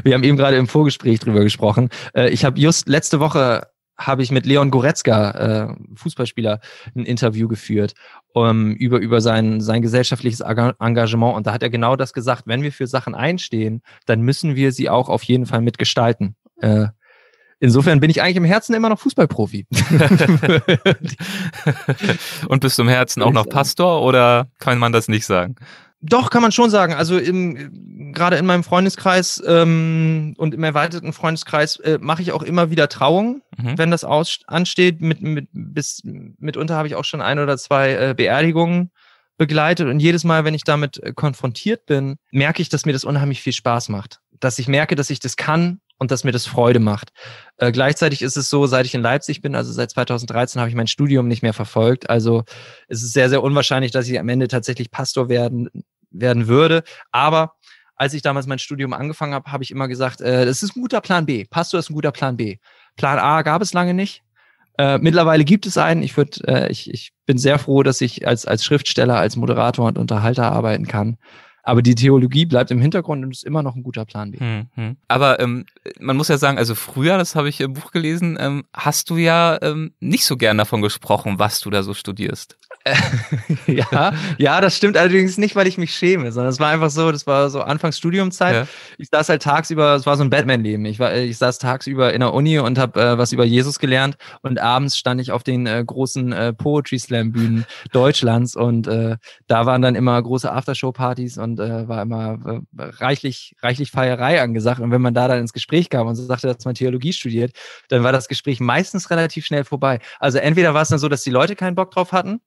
wir haben eben gerade im Vorgespräch drüber gesprochen. Äh, ich habe just letzte Woche habe ich mit Leon Goretzka, äh, Fußballspieler, ein Interview geführt um, über, über sein, sein gesellschaftliches Engagement. Und da hat er genau das gesagt, wenn wir für Sachen einstehen, dann müssen wir sie auch auf jeden Fall mitgestalten. Äh, insofern bin ich eigentlich im Herzen immer noch Fußballprofi. Und bist du im Herzen auch noch Pastor oder kann man das nicht sagen? Doch, kann man schon sagen. Also im, gerade in meinem Freundeskreis ähm, und im erweiterten Freundeskreis äh, mache ich auch immer wieder Trauungen, mhm. wenn das aus, ansteht. Mit, mit, bis, mitunter habe ich auch schon ein oder zwei äh, Beerdigungen begleitet. Und jedes Mal, wenn ich damit äh, konfrontiert bin, merke ich, dass mir das unheimlich viel Spaß macht. Dass ich merke, dass ich das kann und dass mir das Freude macht. Äh, gleichzeitig ist es so, seit ich in Leipzig bin, also seit 2013, habe ich mein Studium nicht mehr verfolgt. Also es ist sehr, sehr unwahrscheinlich, dass ich am Ende tatsächlich Pastor werden, werden würde. Aber als ich damals mein Studium angefangen habe, habe ich immer gesagt, äh, das ist ein guter Plan B. Pastor ist ein guter Plan B. Plan A gab es lange nicht. Äh, mittlerweile gibt es einen. Ich, würd, äh, ich, ich bin sehr froh, dass ich als, als Schriftsteller, als Moderator und Unterhalter arbeiten kann. Aber die Theologie bleibt im Hintergrund und ist immer noch ein guter Plan B. Hm, hm. Aber ähm, man muss ja sagen, also früher, das habe ich im Buch gelesen, ähm, hast du ja ähm, nicht so gern davon gesprochen, was du da so studierst. ja, ja, das stimmt allerdings nicht, weil ich mich schäme, sondern es war einfach so, das war so Anfangs Studiumzeit. Ja. Ich saß halt tagsüber, es war so ein Batman-Leben. Ich war, ich saß tagsüber in der Uni und habe äh, was über Jesus gelernt und abends stand ich auf den äh, großen äh, Poetry Slam Bühnen Deutschlands und äh, da waren dann immer große Aftershow-Partys und äh, war immer äh, reichlich, reichlich Feierei angesagt. Und wenn man da dann ins Gespräch kam und so sagte, dass man Theologie studiert, dann war das Gespräch meistens relativ schnell vorbei. Also entweder war es dann so, dass die Leute keinen Bock drauf hatten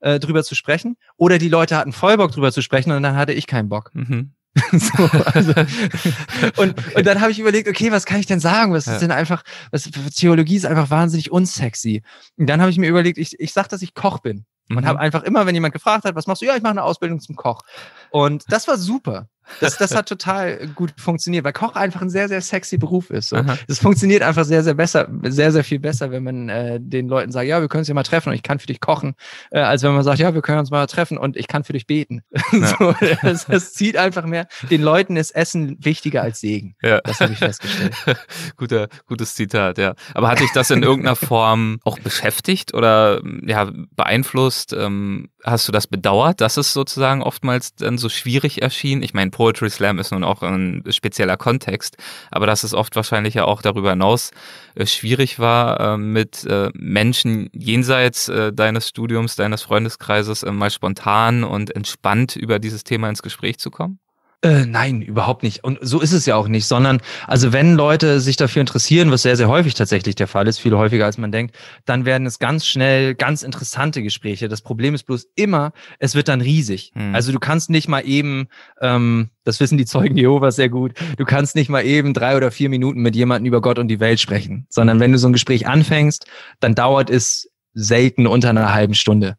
äh, drüber zu sprechen. Oder die Leute hatten voll Bock drüber zu sprechen und dann hatte ich keinen Bock. Mhm. so, also, und, und dann habe ich überlegt, okay, was kann ich denn sagen? Was ja. ist denn einfach, was, Theologie ist einfach wahnsinnig unsexy. Und dann habe ich mir überlegt, ich, ich sag, dass ich Koch bin. Und mhm. habe einfach immer, wenn jemand gefragt hat, was machst du? Ja, ich mache eine Ausbildung zum Koch. Und das war super. Das, das hat total gut funktioniert, weil Koch einfach ein sehr, sehr sexy Beruf ist. So. Das funktioniert einfach sehr, sehr besser, sehr, sehr viel besser, wenn man äh, den Leuten sagt, ja, wir können uns ja mal treffen und ich kann für dich kochen, äh, als wenn man sagt, ja, wir können uns mal treffen und ich kann für dich beten. Ja. so, das, das zieht einfach mehr. Den Leuten ist Essen wichtiger als Segen. Ja. Das habe ich festgestellt. Guter, gutes Zitat, ja. Aber hat dich das in irgendeiner Form auch beschäftigt oder ja, beeinflusst? Ähm, hast du das bedauert, dass es sozusagen oftmals dann so schwierig erschien? Ich meine, Poetry Slam ist nun auch ein spezieller Kontext, aber dass es oft wahrscheinlich ja auch darüber hinaus äh, schwierig war, äh, mit äh, Menschen jenseits äh, deines Studiums, deines Freundeskreises äh, mal spontan und entspannt über dieses Thema ins Gespräch zu kommen? Äh, nein, überhaupt nicht. Und so ist es ja auch nicht, sondern also wenn Leute sich dafür interessieren, was sehr, sehr häufig tatsächlich der Fall ist, viel häufiger als man denkt, dann werden es ganz schnell ganz interessante Gespräche. Das Problem ist bloß immer, es wird dann riesig. Hm. Also du kannst nicht mal eben, ähm, das wissen die Zeugen Jehovas sehr gut, du kannst nicht mal eben drei oder vier Minuten mit jemandem über Gott und die Welt sprechen, sondern wenn du so ein Gespräch anfängst, dann dauert es selten unter einer halben Stunde.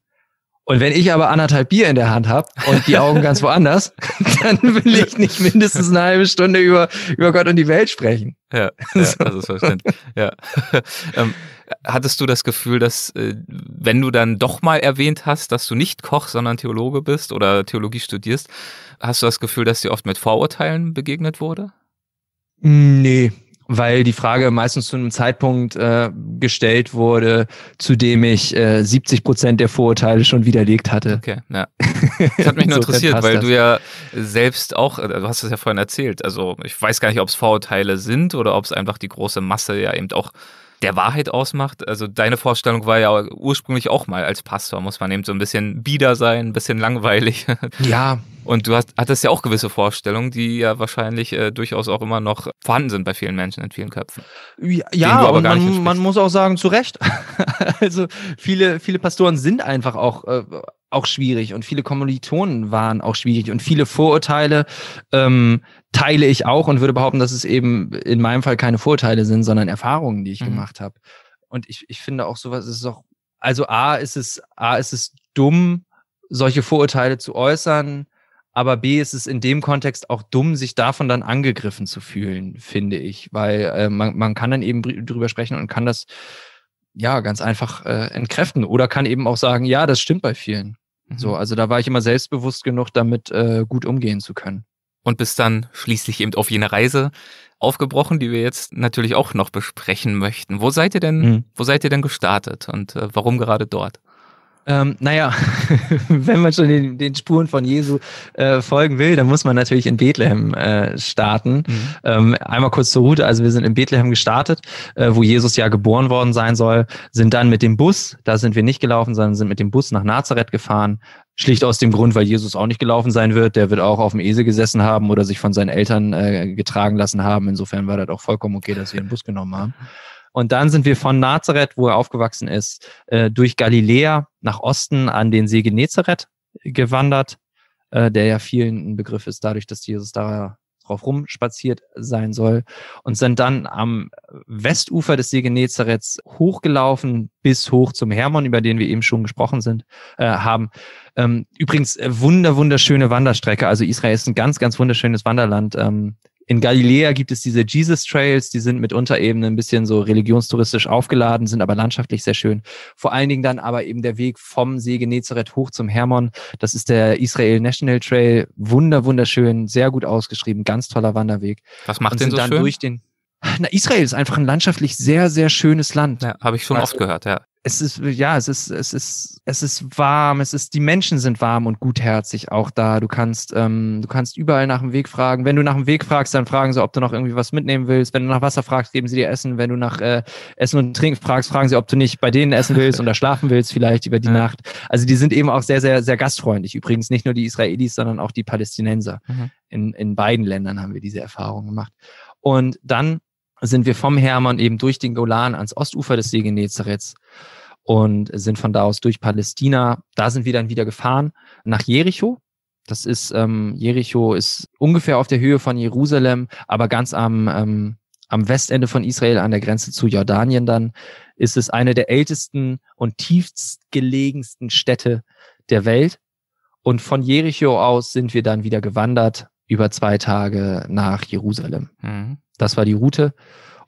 Und wenn ich aber anderthalb Bier in der Hand habe und die Augen ganz woanders, dann will ich nicht mindestens eine halbe Stunde über, über Gott und die Welt sprechen. Ja, ja das ist verständlich. ja. ähm, hattest du das Gefühl, dass äh, wenn du dann doch mal erwähnt hast, dass du nicht Koch, sondern Theologe bist oder Theologie studierst, hast du das Gefühl, dass dir oft mit Vorurteilen begegnet wurde? Nee, weil die Frage meistens zu einem Zeitpunkt äh, gestellt wurde, zu dem ich äh, 70 Prozent der Vorurteile schon widerlegt hatte. Okay, ja. Das hat mich nur interessiert, weil das. du ja selbst auch, äh, du hast es ja vorhin erzählt, also ich weiß gar nicht, ob es Vorurteile sind oder ob es einfach die große Masse ja eben auch der Wahrheit ausmacht. Also deine Vorstellung war ja ursprünglich auch mal als Pastor, muss man eben so ein bisschen bieder sein, ein bisschen langweilig. Ja. Und du hast, hattest ja auch gewisse Vorstellungen, die ja wahrscheinlich äh, durchaus auch immer noch vorhanden sind bei vielen Menschen in vielen Köpfen. Ja, und man, man, muss auch sagen, zu Recht. also viele, viele Pastoren sind einfach auch, äh, auch schwierig und viele Kommilitonen waren auch schwierig und viele Vorurteile ähm, teile ich auch und würde behaupten, dass es eben in meinem Fall keine Vorurteile sind, sondern Erfahrungen, die ich mhm. gemacht habe. Und ich, ich finde auch sowas ist auch, also A ist es, A ist es dumm, solche Vorurteile zu äußern aber B ist es in dem Kontext auch dumm, sich davon dann angegriffen zu fühlen, finde ich, weil äh, man, man kann dann eben drüber sprechen und kann das ja ganz einfach äh, entkräften oder kann eben auch sagen, ja, das stimmt bei vielen. Mhm. So, also da war ich immer selbstbewusst genug, damit äh, gut umgehen zu können. Und bis dann schließlich eben auf jene Reise aufgebrochen, die wir jetzt natürlich auch noch besprechen möchten. Wo seid ihr denn, mhm. wo seid ihr denn gestartet und äh, warum gerade dort? Ähm, naja, wenn man schon den, den Spuren von Jesu äh, folgen will, dann muss man natürlich in Bethlehem äh, starten. Mhm. Ähm, einmal kurz zur Route. Also wir sind in Bethlehem gestartet, äh, wo Jesus ja geboren worden sein soll, sind dann mit dem Bus, da sind wir nicht gelaufen, sondern sind mit dem Bus nach Nazareth gefahren. Schlicht aus dem Grund, weil Jesus auch nicht gelaufen sein wird. Der wird auch auf dem Esel gesessen haben oder sich von seinen Eltern äh, getragen lassen haben. Insofern war das auch vollkommen okay, dass wir den Bus genommen haben. Und dann sind wir von Nazareth, wo er aufgewachsen ist, äh, durch Galiläa nach Osten an den See Genezareth gewandert, äh, der ja vielen ein Begriff ist, dadurch, dass Jesus da drauf rumspaziert sein soll und sind dann am Westufer des See Genezareths hochgelaufen bis hoch zum Hermon, über den wir eben schon gesprochen sind, äh, haben. Ähm, übrigens wunder wunderschöne Wanderstrecke. Also Israel ist ein ganz ganz wunderschönes Wanderland. Ähm, in Galiläa gibt es diese Jesus Trails, die sind mit Unterebenen ein bisschen so religionstouristisch aufgeladen, sind aber landschaftlich sehr schön. Vor allen Dingen dann aber eben der Weg vom See Genezareth hoch zum Hermon. Das ist der Israel National Trail. Wunder, wunderschön, sehr gut ausgeschrieben, ganz toller Wanderweg. Was macht den so dann schön? Durch den, na, Israel ist einfach ein landschaftlich sehr, sehr schönes Land. Ja, habe ich schon also, oft gehört, ja es ist, ja, es ist, es ist, es ist warm, es ist, die Menschen sind warm und gutherzig auch da. Du kannst, ähm, du kannst überall nach dem Weg fragen. Wenn du nach dem Weg fragst, dann fragen sie, ob du noch irgendwie was mitnehmen willst. Wenn du nach Wasser fragst, geben sie dir Essen. Wenn du nach äh, Essen und Trinken fragst, fragen sie, ob du nicht bei denen essen willst oder schlafen willst, vielleicht über die ja. Nacht. Also die sind eben auch sehr, sehr, sehr gastfreundlich. Übrigens nicht nur die Israelis, sondern auch die Palästinenser. Mhm. In, in beiden Ländern haben wir diese Erfahrung gemacht. Und dann sind wir vom Hermann eben durch den Golan ans Ostufer des See Genezareths und sind von da aus durch Palästina. Da sind wir dann wieder gefahren nach Jericho. Das ist, ähm, Jericho ist ungefähr auf der Höhe von Jerusalem, aber ganz am, ähm, am Westende von Israel an der Grenze zu Jordanien dann ist es eine der ältesten und tiefstgelegensten Städte der Welt. Und von Jericho aus sind wir dann wieder gewandert über zwei Tage nach Jerusalem. Mhm. Das war die Route.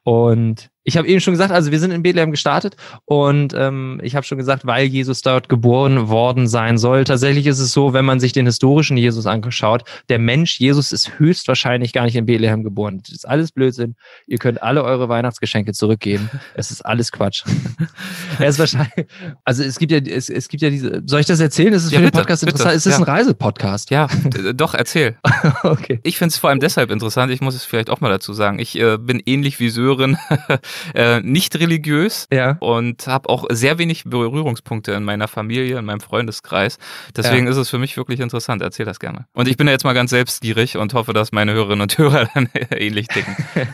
Und ich habe eben schon gesagt, also wir sind in Bethlehem gestartet und ähm, ich habe schon gesagt, weil Jesus dort geboren worden sein soll. Tatsächlich ist es so, wenn man sich den historischen Jesus angeschaut, der Mensch Jesus ist höchstwahrscheinlich gar nicht in Bethlehem geboren. Das ist alles Blödsinn. Ihr könnt alle eure Weihnachtsgeschenke zurückgeben. Es ist alles Quatsch. er ist wahrscheinlich, also es gibt ja, es, es gibt ja diese, soll ich das erzählen? Ist es ja, für bitte, den Podcast bitte. interessant? Ist es ja. ein Reisepodcast? Ja, doch, erzähl. okay. Ich finde es vor allem deshalb interessant, ich muss es vielleicht auch mal dazu sagen. Ich äh, bin ähnlich wie Sören äh, nicht religiös ja. und habe auch sehr wenig Berührungspunkte in meiner Familie, in meinem Freundeskreis. Deswegen ja. ist es für mich wirklich interessant. Erzähl das gerne. Und ich bin ja jetzt mal ganz selbstgierig und hoffe, dass meine Hörerinnen und Hörer dann ähnlich ticken.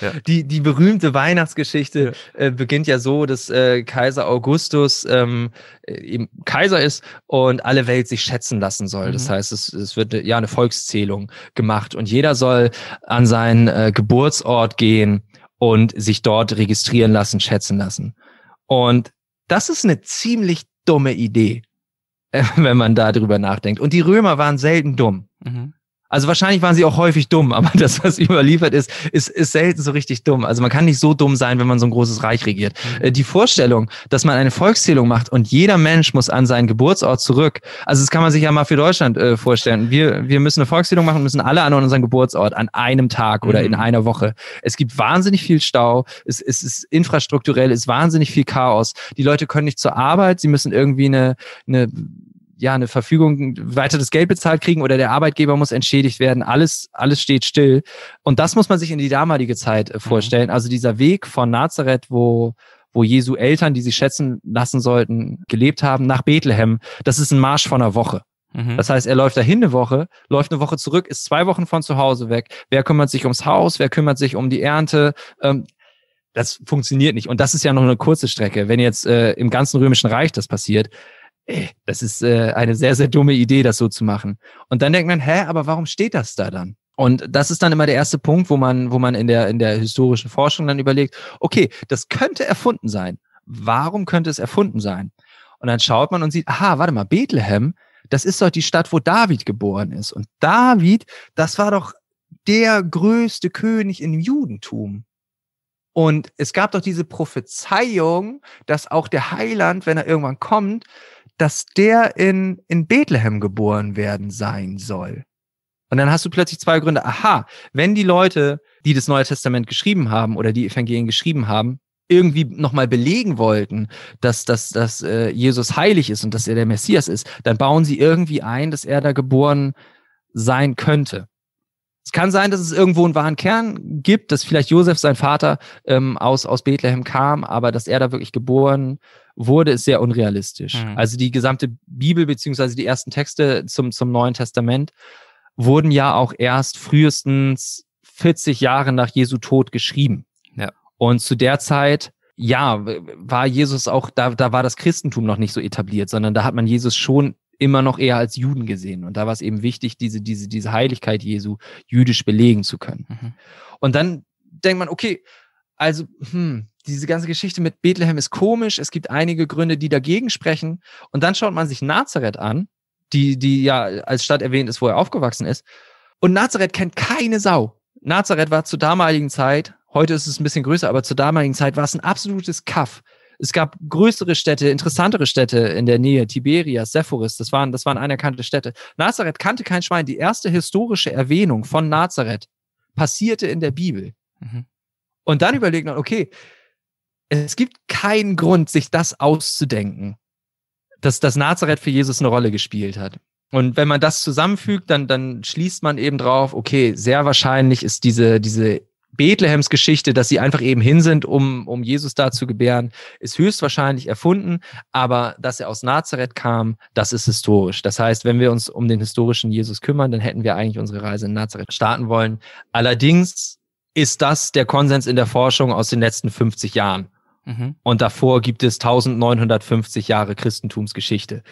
ja. die, die berühmte Weihnachtsgeschichte äh, beginnt ja so, dass äh, Kaiser Augustus ähm, äh, eben Kaiser ist und alle Welt sich schätzen lassen soll. Mhm. Das heißt, es, es wird ja eine Volkszählung gemacht und jeder soll an seinen äh, Geburtsort gehen und sich dort registrieren lassen, schätzen lassen. Und das ist eine ziemlich dumme Idee. wenn man da drüber nachdenkt. Und die Römer waren selten dumm. Mhm. Also wahrscheinlich waren sie auch häufig dumm, aber das, was überliefert ist, ist, ist selten so richtig dumm. Also man kann nicht so dumm sein, wenn man so ein großes Reich regiert. Mhm. Äh, die Vorstellung, dass man eine Volkszählung macht und jeder Mensch muss an seinen Geburtsort zurück, also das kann man sich ja mal für Deutschland äh, vorstellen. Wir, wir müssen eine Volkszählung machen, müssen alle an unseren Geburtsort an einem Tag oder mhm. in einer Woche. Es gibt wahnsinnig viel Stau, es, es ist infrastrukturell, es ist wahnsinnig viel Chaos. Die Leute können nicht zur Arbeit, sie müssen irgendwie eine, eine ja, eine Verfügung, weiter das Geld bezahlt kriegen oder der Arbeitgeber muss entschädigt werden. Alles, alles steht still. Und das muss man sich in die damalige Zeit äh, mhm. vorstellen. Also dieser Weg von Nazareth, wo, wo Jesu Eltern, die sie schätzen lassen sollten, gelebt haben, nach Bethlehem, das ist ein Marsch von einer Woche. Mhm. Das heißt, er läuft dahin eine Woche, läuft eine Woche zurück, ist zwei Wochen von zu Hause weg. Wer kümmert sich ums Haus? Wer kümmert sich um die Ernte? Ähm, das funktioniert nicht. Und das ist ja noch eine kurze Strecke. Wenn jetzt äh, im ganzen Römischen Reich das passiert, ey, das ist äh, eine sehr, sehr dumme Idee, das so zu machen. Und dann denkt man, hä, aber warum steht das da dann? Und das ist dann immer der erste Punkt, wo man, wo man in der, in der historischen Forschung dann überlegt, okay, das könnte erfunden sein. Warum könnte es erfunden sein? Und dann schaut man und sieht, aha, warte mal, Bethlehem, das ist doch die Stadt, wo David geboren ist. Und David, das war doch der größte König im Judentum. Und es gab doch diese Prophezeiung, dass auch der Heiland, wenn er irgendwann kommt, dass der in, in Bethlehem geboren werden sein soll. Und dann hast du plötzlich zwei Gründe. Aha, wenn die Leute, die das Neue Testament geschrieben haben oder die Evangelien geschrieben haben, irgendwie nochmal belegen wollten, dass, dass, dass äh, Jesus heilig ist und dass er der Messias ist, dann bauen sie irgendwie ein, dass er da geboren sein könnte. Es kann sein, dass es irgendwo einen wahren Kern gibt, dass vielleicht Josef, sein Vater, ähm, aus, aus Bethlehem kam, aber dass er da wirklich geboren wurde, ist sehr unrealistisch. Mhm. Also die gesamte Bibel beziehungsweise die ersten Texte zum, zum Neuen Testament wurden ja auch erst frühestens 40 Jahre nach Jesu Tod geschrieben. Ja. Und zu der Zeit ja, war Jesus auch, da, da war das Christentum noch nicht so etabliert, sondern da hat man Jesus schon immer noch eher als Juden gesehen. Und da war es eben wichtig, diese, diese, diese Heiligkeit Jesu jüdisch belegen zu können. Mhm. Und dann denkt man, okay, also, hm, diese ganze Geschichte mit Bethlehem ist komisch. Es gibt einige Gründe, die dagegen sprechen. Und dann schaut man sich Nazareth an, die, die ja als Stadt erwähnt ist, wo er aufgewachsen ist. Und Nazareth kennt keine Sau. Nazareth war zur damaligen Zeit, heute ist es ein bisschen größer, aber zur damaligen Zeit war es ein absolutes Kaff. Es gab größere Städte, interessantere Städte in der Nähe, Tiberias, Sepphoris, das waren, das waren anerkannte Städte. Nazareth kannte kein Schwein. Die erste historische Erwähnung von Nazareth passierte in der Bibel. Mhm. Und dann überlegt man, okay, es gibt keinen Grund, sich das auszudenken, dass das Nazareth für Jesus eine Rolle gespielt hat. Und wenn man das zusammenfügt, dann, dann schließt man eben drauf, okay, sehr wahrscheinlich ist diese, diese Bethlehems Geschichte, dass sie einfach eben hin sind, um, um Jesus da zu gebären, ist höchstwahrscheinlich erfunden. Aber dass er aus Nazareth kam, das ist historisch. Das heißt, wenn wir uns um den historischen Jesus kümmern, dann hätten wir eigentlich unsere Reise in Nazareth starten wollen. Allerdings ist das der Konsens in der Forschung aus den letzten 50 Jahren. Mhm. Und davor gibt es 1950 Jahre Christentumsgeschichte.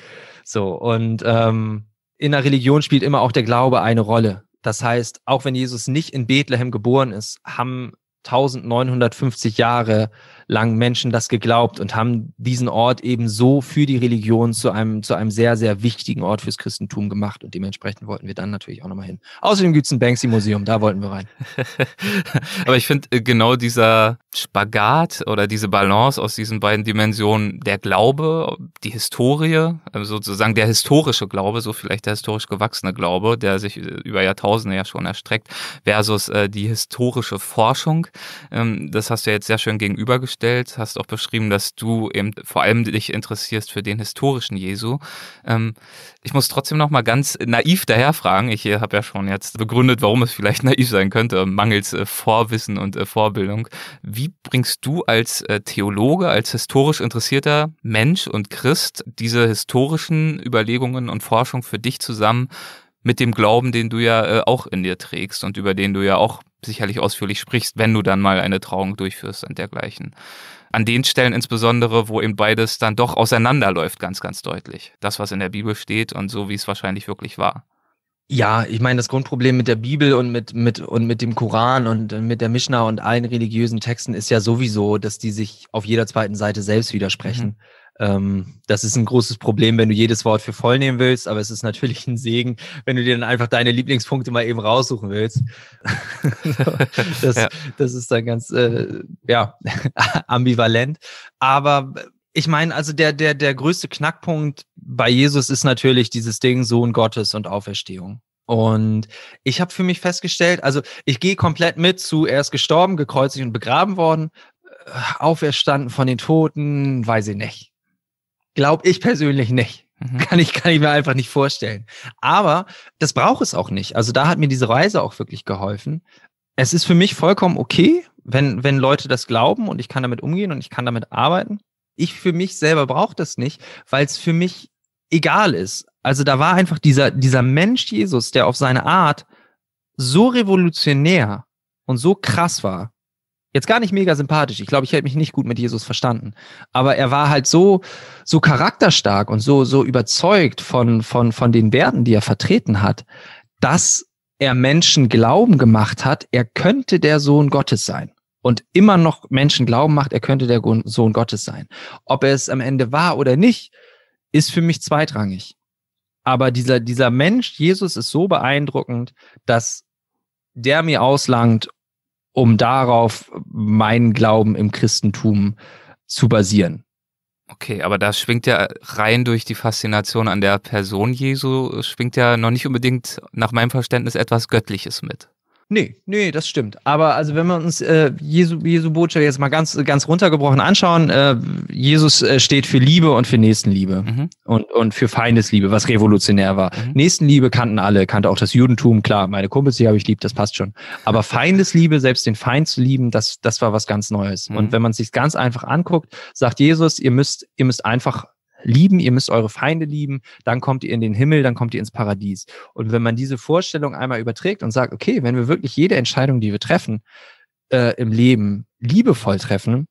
So, und ähm, in der Religion spielt immer auch der Glaube eine Rolle. Das heißt, auch wenn Jesus nicht in Bethlehem geboren ist, haben 1950 Jahre lang Menschen das geglaubt und haben diesen Ort eben so für die Religion zu einem, zu einem sehr, sehr wichtigen Ort fürs Christentum gemacht und dementsprechend wollten wir dann natürlich auch nochmal hin. Außerdem gibt es ein Banksy-Museum, da wollten wir rein. Aber ich finde äh, genau dieser Spagat oder diese Balance aus diesen beiden Dimensionen, der Glaube, die Historie, also sozusagen der historische Glaube, so vielleicht der historisch gewachsene Glaube, der sich äh, über Jahrtausende ja schon erstreckt, versus äh, die historische Forschung. Ähm, das hast du jetzt sehr schön gegenübergestellt gestellt, hast auch beschrieben, dass du eben vor allem dich interessierst für den historischen Jesu. Ähm, ich muss trotzdem noch mal ganz naiv daher fragen. Ich äh, habe ja schon jetzt begründet, warum es vielleicht naiv sein könnte, mangels äh, Vorwissen und äh, Vorbildung. Wie bringst du als äh, Theologe, als historisch interessierter Mensch und Christ diese historischen Überlegungen und Forschung für dich zusammen mit dem Glauben, den du ja äh, auch in dir trägst und über den du ja auch sicherlich ausführlich sprichst, wenn du dann mal eine Trauung durchführst und dergleichen. An den Stellen insbesondere, wo eben beides dann doch auseinanderläuft, ganz, ganz deutlich. Das, was in der Bibel steht und so, wie es wahrscheinlich wirklich war. Ja, ich meine, das Grundproblem mit der Bibel und mit, mit, und mit dem Koran und mit der Mishnah und allen religiösen Texten ist ja sowieso, dass die sich auf jeder zweiten Seite selbst widersprechen. Mhm. Ähm, das ist ein großes Problem, wenn du jedes Wort für voll nehmen willst, aber es ist natürlich ein Segen, wenn du dir dann einfach deine Lieblingspunkte mal eben raussuchen willst. das, ja. das ist dann ganz, äh, ja, ambivalent. Aber ich meine, also der, der, der größte Knackpunkt bei Jesus ist natürlich dieses Ding Sohn Gottes und Auferstehung. Und ich habe für mich festgestellt, also ich gehe komplett mit zu, er ist gestorben, gekreuzigt und begraben worden, äh, auferstanden von den Toten, weiß ich nicht. Glaub ich persönlich nicht. Mhm. Kann, ich, kann ich mir einfach nicht vorstellen. Aber das braucht es auch nicht. Also da hat mir diese Reise auch wirklich geholfen. Es ist für mich vollkommen okay, wenn, wenn Leute das glauben und ich kann damit umgehen und ich kann damit arbeiten. Ich für mich selber brauche das nicht, weil es für mich egal ist. Also da war einfach dieser, dieser Mensch Jesus, der auf seine Art so revolutionär und so krass war. Jetzt gar nicht mega sympathisch. Ich glaube, ich hätte mich nicht gut mit Jesus verstanden. Aber er war halt so, so charakterstark und so, so überzeugt von, von, von den Werten, die er vertreten hat, dass er Menschen Glauben gemacht hat, er könnte der Sohn Gottes sein und immer noch Menschen glauben macht, er könnte der Sohn Gottes sein. Ob er es am Ende war oder nicht, ist für mich zweitrangig. Aber dieser, dieser Mensch, Jesus, ist so beeindruckend, dass der mir auslangt, um darauf meinen Glauben im Christentum zu basieren. Okay, aber da schwingt ja rein durch die Faszination an der Person Jesu, schwingt ja noch nicht unbedingt nach meinem Verständnis etwas Göttliches mit. Nee, nee, das stimmt. Aber also wenn wir uns äh, Jesu, Jesu Botschaft jetzt mal ganz, ganz runtergebrochen anschauen, äh, Jesus äh, steht für Liebe und für Nächstenliebe mhm. und, und für Feindesliebe, was revolutionär war. Mhm. Nächstenliebe kannten alle, kannte auch das Judentum, klar, meine Kumpels, die habe ich lieb, das passt schon. Aber Feindesliebe, selbst den Feind zu lieben, das, das war was ganz Neues. Mhm. Und wenn man es sich ganz einfach anguckt, sagt Jesus, ihr müsst, ihr müsst einfach lieben, ihr müsst eure Feinde lieben, dann kommt ihr in den Himmel, dann kommt ihr ins Paradies. Und wenn man diese Vorstellung einmal überträgt und sagt, okay, wenn wir wirklich jede Entscheidung, die wir treffen, äh, im Leben liebevoll treffen,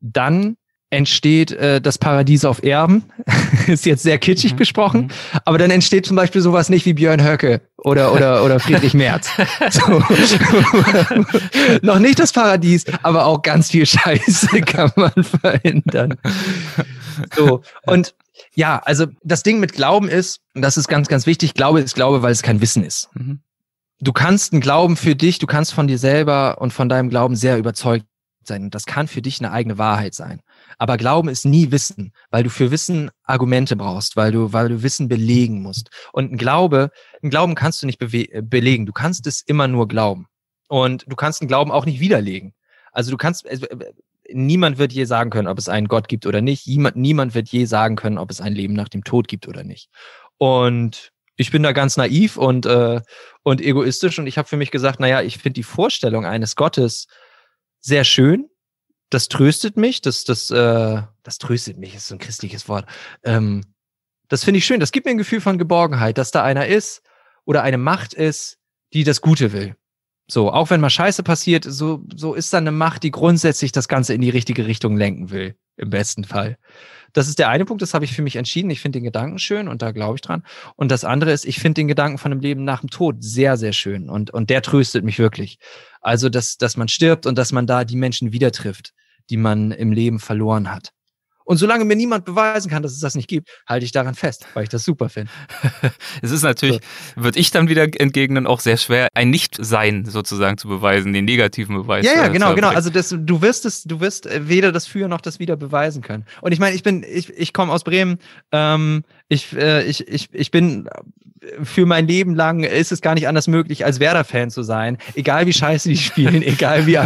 dann entsteht äh, das Paradies auf Erden. ist jetzt sehr kitschig mhm. gesprochen, mhm. aber dann entsteht zum Beispiel sowas nicht wie Björn Höcke oder, oder, oder Friedrich Merz. So. Noch nicht das Paradies, aber auch ganz viel Scheiße kann man verhindern. So. Und ja, also das Ding mit Glauben ist, und das ist ganz, ganz wichtig, Glaube ist Glaube, weil es kein Wissen ist. Mhm. Du kannst einen Glauben für dich, du kannst von dir selber und von deinem Glauben sehr überzeugt sein. Und das kann für dich eine eigene Wahrheit sein. Aber Glauben ist nie Wissen, weil du für Wissen Argumente brauchst, weil du, weil du Wissen belegen musst. Und ein Glaube, ein Glauben kannst du nicht belegen. Du kannst es immer nur glauben. Und du kannst einen Glauben auch nicht widerlegen. Also du kannst, also, niemand wird je sagen können, ob es einen Gott gibt oder nicht. Niemand, niemand wird je sagen können, ob es ein Leben nach dem Tod gibt oder nicht. Und ich bin da ganz naiv und, äh, und egoistisch und ich habe für mich gesagt, naja, ich finde die Vorstellung eines Gottes sehr schön. Das tröstet mich, das, das, äh, das tröstet mich, ist so ein christliches Wort. Ähm, das finde ich schön. Das gibt mir ein Gefühl von Geborgenheit, dass da einer ist oder eine Macht ist, die das Gute will. So, auch wenn mal Scheiße passiert, so, so ist da eine Macht, die grundsätzlich das Ganze in die richtige Richtung lenken will, im besten Fall. Das ist der eine Punkt, das habe ich für mich entschieden. Ich finde den Gedanken schön und da glaube ich dran. Und das andere ist, ich finde den Gedanken von einem Leben nach dem Tod sehr, sehr schön und, und der tröstet mich wirklich. Also, dass, dass man stirbt und dass man da die Menschen wieder trifft, die man im Leben verloren hat. Und solange mir niemand beweisen kann, dass es das nicht gibt, halte ich daran fest, weil ich das super finde. es ist natürlich, so. würde ich dann wieder entgegnen, auch sehr schwer, ein Nicht-Sein sozusagen zu beweisen, den negativen Beweis. Ja, ja, genau, genau. Also das, du wirst es, du wirst weder das Für noch das Wider beweisen können. Und ich meine, ich bin, ich, ich komme aus Bremen, ähm, ich, äh, ich, ich, ich bin für mein Leben lang ist es gar nicht anders möglich, als Werder-Fan zu sein. Egal wie scheiße die spielen, egal wie,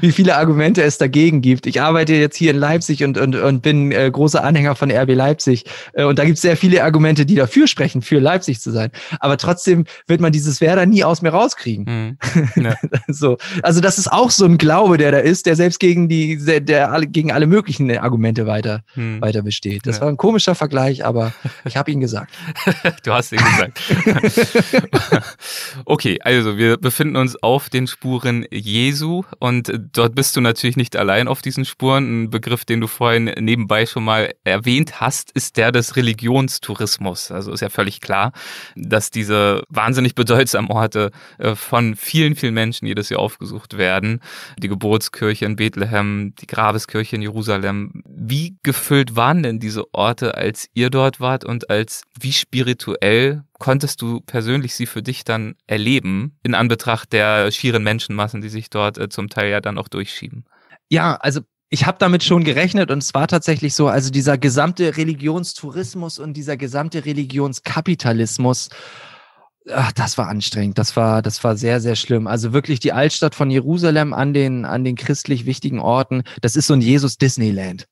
wie viele Argumente es dagegen gibt. Ich arbeite jetzt hier in Leipzig und, und, und bin äh, großer Anhänger von RB Leipzig. Äh, und da gibt es sehr viele Argumente, die dafür sprechen, für Leipzig zu sein. Aber trotzdem wird man dieses Werder nie aus mir rauskriegen. Mhm. Ja. so. Also das ist auch so ein Glaube, der da ist, der selbst gegen die, der, der gegen alle möglichen Argumente weiter, mhm. weiter besteht. Das ja. war ein komischer Vergleich, aber ich habe ihn gesagt. du hast ihn gesagt. okay, also wir befinden uns auf den Spuren Jesu und dort bist du natürlich nicht allein auf diesen Spuren. Ein Begriff, den du vorhin nebenbei schon mal erwähnt hast, ist der des Religionstourismus. Also ist ja völlig klar, dass diese wahnsinnig bedeutsamen Orte äh, von vielen, vielen Menschen jedes Jahr aufgesucht werden. Die Geburtskirche in Bethlehem, die Grabeskirche in Jerusalem, Wie gefüllt waren denn diese Orte, als ihr dort wart und als wie spirituell konntest du persönlich sie für dich dann erleben, in Anbetracht der schieren Menschenmassen, die sich dort äh, zum Teil ja dann auch durchschieben? Ja, also ich habe damit schon gerechnet und es war tatsächlich so, also dieser gesamte Religionstourismus und dieser gesamte Religionskapitalismus, ach, das war anstrengend, das war, das war sehr, sehr schlimm. Also wirklich die Altstadt von Jerusalem an den, an den christlich wichtigen Orten, das ist so ein Jesus-Disneyland.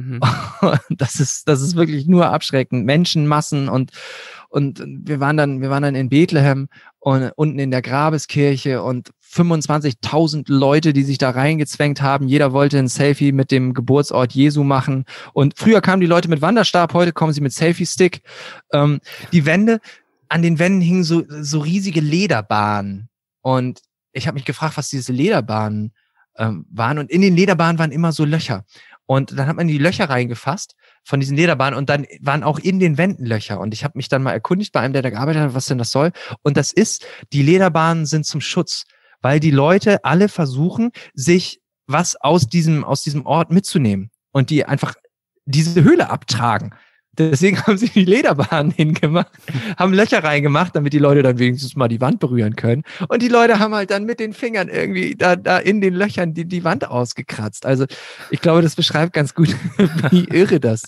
Mhm. Das ist, das ist wirklich nur abschreckend. Menschenmassen und, und wir waren dann, wir waren dann in Bethlehem und unten in der Grabeskirche und 25.000 Leute, die sich da reingezwängt haben. Jeder wollte ein Selfie mit dem Geburtsort Jesu machen. Und früher kamen die Leute mit Wanderstab, heute kommen sie mit Selfie-Stick. Ähm, die Wände, an den Wänden hingen so, so riesige Lederbahnen. Und ich habe mich gefragt, was diese Lederbahnen ähm, waren. Und in den Lederbahnen waren immer so Löcher. Und dann hat man die Löcher reingefasst von diesen Lederbahnen und dann waren auch in den Wänden Löcher. Und ich habe mich dann mal erkundigt bei einem, der da gearbeitet hat, was denn das soll. Und das ist, die Lederbahnen sind zum Schutz, weil die Leute alle versuchen, sich was aus diesem, aus diesem Ort mitzunehmen und die einfach diese Höhle abtragen. Deswegen haben sie die Lederbahnen hingemacht, haben Löcher reingemacht, damit die Leute dann wenigstens mal die Wand berühren können. Und die Leute haben halt dann mit den Fingern irgendwie da, da in den Löchern die, die Wand ausgekratzt. Also ich glaube, das beschreibt ganz gut, wie irre das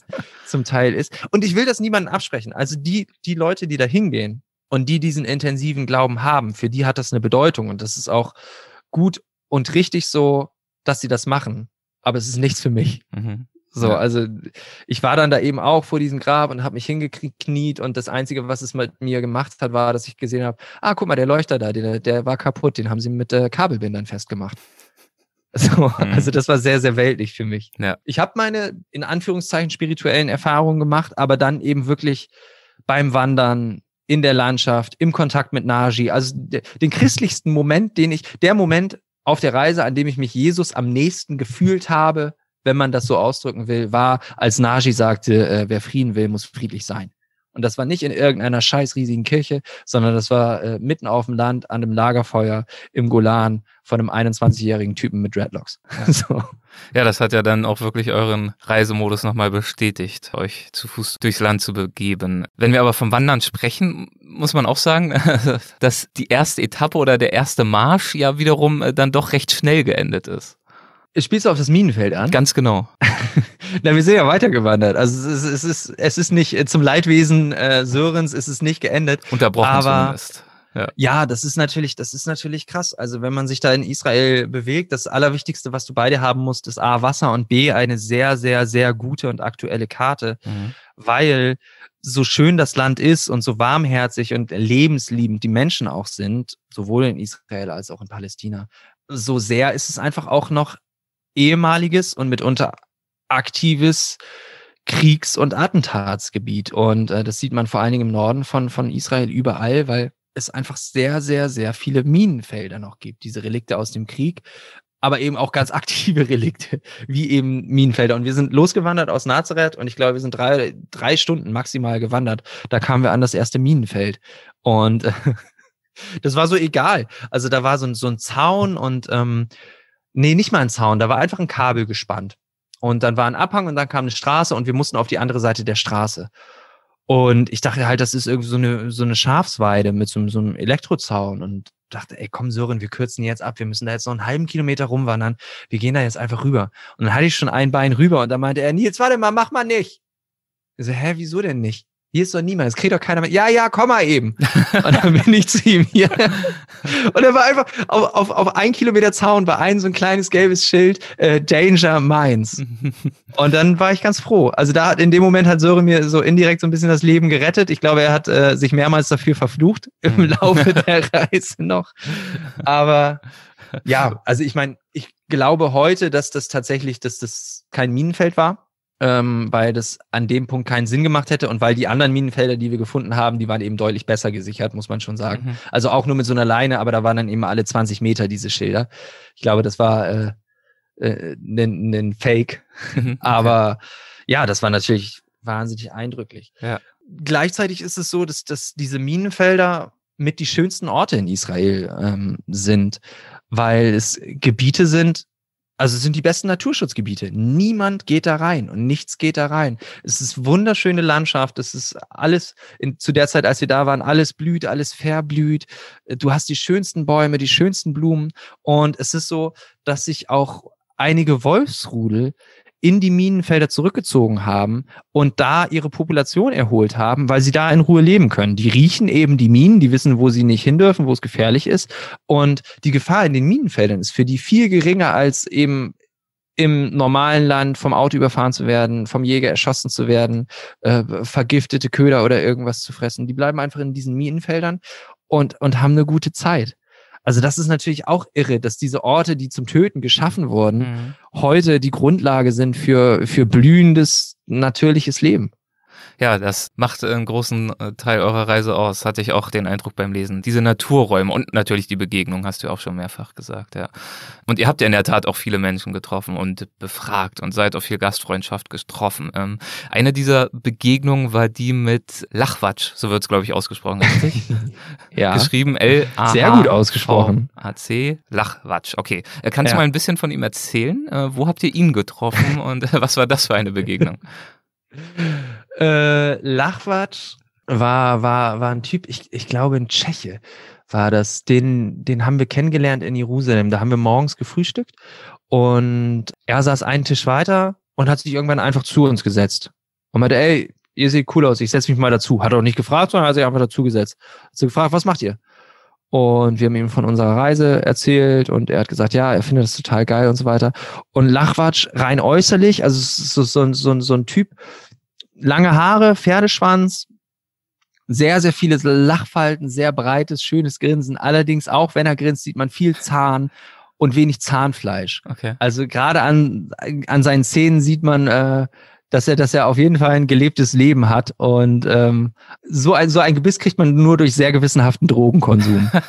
zum Teil ist. Und ich will das niemandem absprechen. Also die, die Leute, die da hingehen und die diesen intensiven Glauben haben, für die hat das eine Bedeutung. Und das ist auch gut und richtig so, dass sie das machen. Aber es ist nichts für mich. Mhm. So, ja. also ich war dann da eben auch vor diesem Grab und habe mich hingekniet und das Einzige, was es mit mir gemacht hat, war, dass ich gesehen habe, ah, guck mal, der Leuchter da, der, der war kaputt, den haben sie mit äh, Kabelbindern festgemacht. So, mhm. Also das war sehr, sehr weltlich für mich. Ja. Ich habe meine, in Anführungszeichen, spirituellen Erfahrungen gemacht, aber dann eben wirklich beim Wandern, in der Landschaft, im Kontakt mit Naji. Also den christlichsten Moment, den ich, der Moment auf der Reise, an dem ich mich Jesus am nächsten gefühlt habe, wenn man das so ausdrücken will, war, als Naji sagte, äh, wer Frieden will, muss friedlich sein. Und das war nicht in irgendeiner scheiß riesigen Kirche, sondern das war äh, mitten auf dem Land an einem Lagerfeuer im Golan von einem 21-jährigen Typen mit Dreadlocks. so. Ja, das hat ja dann auch wirklich euren Reisemodus nochmal bestätigt, euch zu Fuß durchs Land zu begeben. Wenn wir aber vom Wandern sprechen, muss man auch sagen, dass die erste Etappe oder der erste Marsch ja wiederum äh, dann doch recht schnell geendet ist. Spielst du auf das Minenfeld an? Ganz genau. Na, wir sind ja weitergewandert. Also es ist, es ist, es ist nicht äh, zum Leidwesen äh, Sörens ist es nicht geendet. Unterbrochen aber, zumindest. Ja. ja, das ist natürlich, das ist natürlich krass. Also wenn man sich da in Israel bewegt, das Allerwichtigste, was du beide haben musst, ist A, Wasser und B, eine sehr, sehr, sehr gute und aktuelle Karte, mhm. weil so schön das Land ist und so warmherzig und lebensliebend die Menschen auch sind, sowohl in Israel als auch in Palästina, so sehr ist es einfach auch noch ehemaliges und mitunter aktives Kriegs- und Attentatsgebiet. Und äh, das sieht man vor allen Dingen im Norden von, von Israel überall, weil es einfach sehr, sehr, sehr viele Minenfelder noch gibt. Diese Relikte aus dem Krieg, aber eben auch ganz aktive Relikte, wie eben Minenfelder. Und wir sind losgewandert aus Nazareth und ich glaube, wir sind drei, drei Stunden maximal gewandert. Da kamen wir an das erste Minenfeld. Und äh, das war so egal. Also da war so, so ein Zaun und ähm, Nee, nicht mal ein Zaun, da war einfach ein Kabel gespannt. Und dann war ein Abhang und dann kam eine Straße und wir mussten auf die andere Seite der Straße. Und ich dachte halt, das ist irgendwie so eine, so eine Schafsweide mit so, so einem Elektrozaun und dachte, ey, komm Sören, wir kürzen jetzt ab, wir müssen da jetzt noch einen halben Kilometer rumwandern, wir gehen da jetzt einfach rüber. Und dann hatte ich schon ein Bein rüber und dann meinte er, Nils, warte mal, mach mal nicht. Ich so, hä, wieso denn nicht? Hier ist doch niemand, es kriegt doch keiner mehr. Ja, ja, komm mal eben. Und dann bin ich zu ihm hier. Und er war einfach auf, auf, auf ein Kilometer Zaun war ein so ein kleines gelbes Schild, äh, Danger Mines. Und dann war ich ganz froh. Also da hat in dem Moment hat Sören mir so indirekt so ein bisschen das Leben gerettet. Ich glaube, er hat äh, sich mehrmals dafür verflucht im mhm. Laufe der Reise noch. Aber ja, also ich meine, ich glaube heute, dass das tatsächlich, dass das kein Minenfeld war ähm, weil das an dem Punkt keinen Sinn gemacht hätte und weil die anderen Minenfelder, die wir gefunden haben, die waren eben deutlich besser gesichert, muss man schon sagen. Mhm. Also auch nur mit so einer Leine, aber da waren dann eben alle 20 Meter diese Schilder. Ich glaube, das war äh, äh, ein, ein Fake. Mhm, aber ja, das war natürlich wahnsinnig eindrücklich. Ja. Gleichzeitig ist es so, dass, dass diese Minenfelder mit die schönsten Orte in Israel ähm, sind, weil es Gebiete sind, Also es sind die besten Naturschutzgebiete. Niemand geht da rein und nichts geht da rein. Es ist wunderschöne Landschaft. Es ist alles, in, zu der Zeit, als wir da waren, alles blüht, alles verblüht. Du hast die schönsten Bäume, die schönsten Blumen. Und es ist so, dass sich auch einige Wolfsrudel in die Minenfelder zurückgezogen haben und da ihre Population erholt haben, weil sie da in Ruhe leben können. Die riechen eben die Minen, die wissen, wo sie nicht hin dürfen, wo es gefährlich ist. Und die Gefahr in den Minenfeldern ist für die viel geringer als eben im normalen Land vom Auto überfahren zu werden, vom Jäger erschossen zu werden, äh, vergiftete Köder oder irgendwas zu fressen. Die bleiben einfach in diesen Minenfeldern und, und haben eine gute Zeit. Also das ist natürlich auch irre, dass diese Orte, die zum Töten geschaffen wurden, mhm. heute die Grundlage sind für, für blühendes, natürliches Leben. Ja, das macht einen großen äh, Teil eurer Reise aus, hatte ich auch den Eindruck beim Lesen. Diese Naturräume und natürlich die Begegnung, hast du auch schon mehrfach gesagt, ja. Und ihr habt ja in der Tat auch viele Menschen getroffen und befragt und seid auf viel Gastfreundschaft getroffen. Ähm, eine dieser Begegnungen war die mit Lachwatsch, so wird es, glaube ich, ausgesprochen, richtig? ja. Geschrieben L A Sehr gut ausgesprochen. A C Lachwatsch. Okay. Äh, kannst ja. du mal ein bisschen von ihm erzählen? Äh, wo habt ihr ihn getroffen und was war das für eine Begegnung? Äh, Lachwatsch war, war, war ein Typ, ich, ich glaube in Tscheche war das. Den, den haben wir kennengelernt in Jerusalem. Da haben wir morgens gefrühstückt und er saß einen Tisch weiter und hat sich irgendwann einfach zu uns gesetzt und meinte, ey, ihr seht cool aus, ich setze mich mal dazu. Hat auch nicht gefragt, sondern hat sich einfach dazu gesetzt. Hat sie gefragt, was macht ihr? Und wir haben ihm von unserer Reise erzählt und er hat gesagt, ja, er findet das total geil und so weiter. Und Lachwatsch rein äußerlich, also so, so, so, so ein Typ, lange Haare, Pferdeschwanz, sehr, sehr viele Lachfalten, sehr breites, schönes Grinsen. Allerdings auch, wenn er grinst, sieht man viel Zahn und wenig Zahnfleisch. Okay. Also gerade an, an seinen Zähnen sieht man, äh, dass er, dass er auf jeden Fall ein gelebtes Leben hat. Und ähm, so, ein, so ein Gebiss kriegt man nur durch sehr gewissenhaften Drogenkonsum.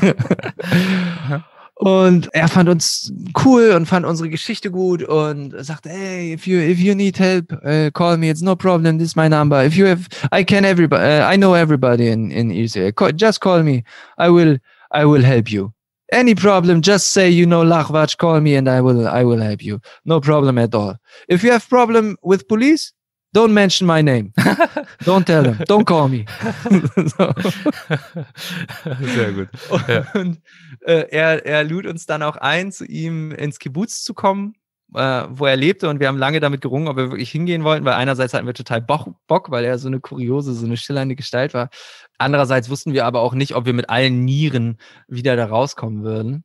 Und er fand uns cool und fand unsere Geschichte gut und sagte, hey, if you if you need help, uh, call me. It's no problem. This is my number. If you have, I can everybody. Uh, I know everybody in in Israel. Just call me. I will I will help you. Any problem, just say you know Lachvach. Call me and I will I will help you. No problem at all. If you have problem with police, Don't mention my name. Don't tell him. Don't call me. Sehr gut. Ja. Und äh, er, er lud uns dann auch ein, zu ihm ins Kibbutz zu kommen, äh, wo er lebte. Und wir haben lange damit gerungen, ob wir wirklich hingehen wollten, weil einerseits hatten wir total Bock, Bock weil er so eine kuriose, so eine schillernde Gestalt war. Andererseits wussten wir aber auch nicht, ob wir mit allen Nieren wieder da rauskommen würden.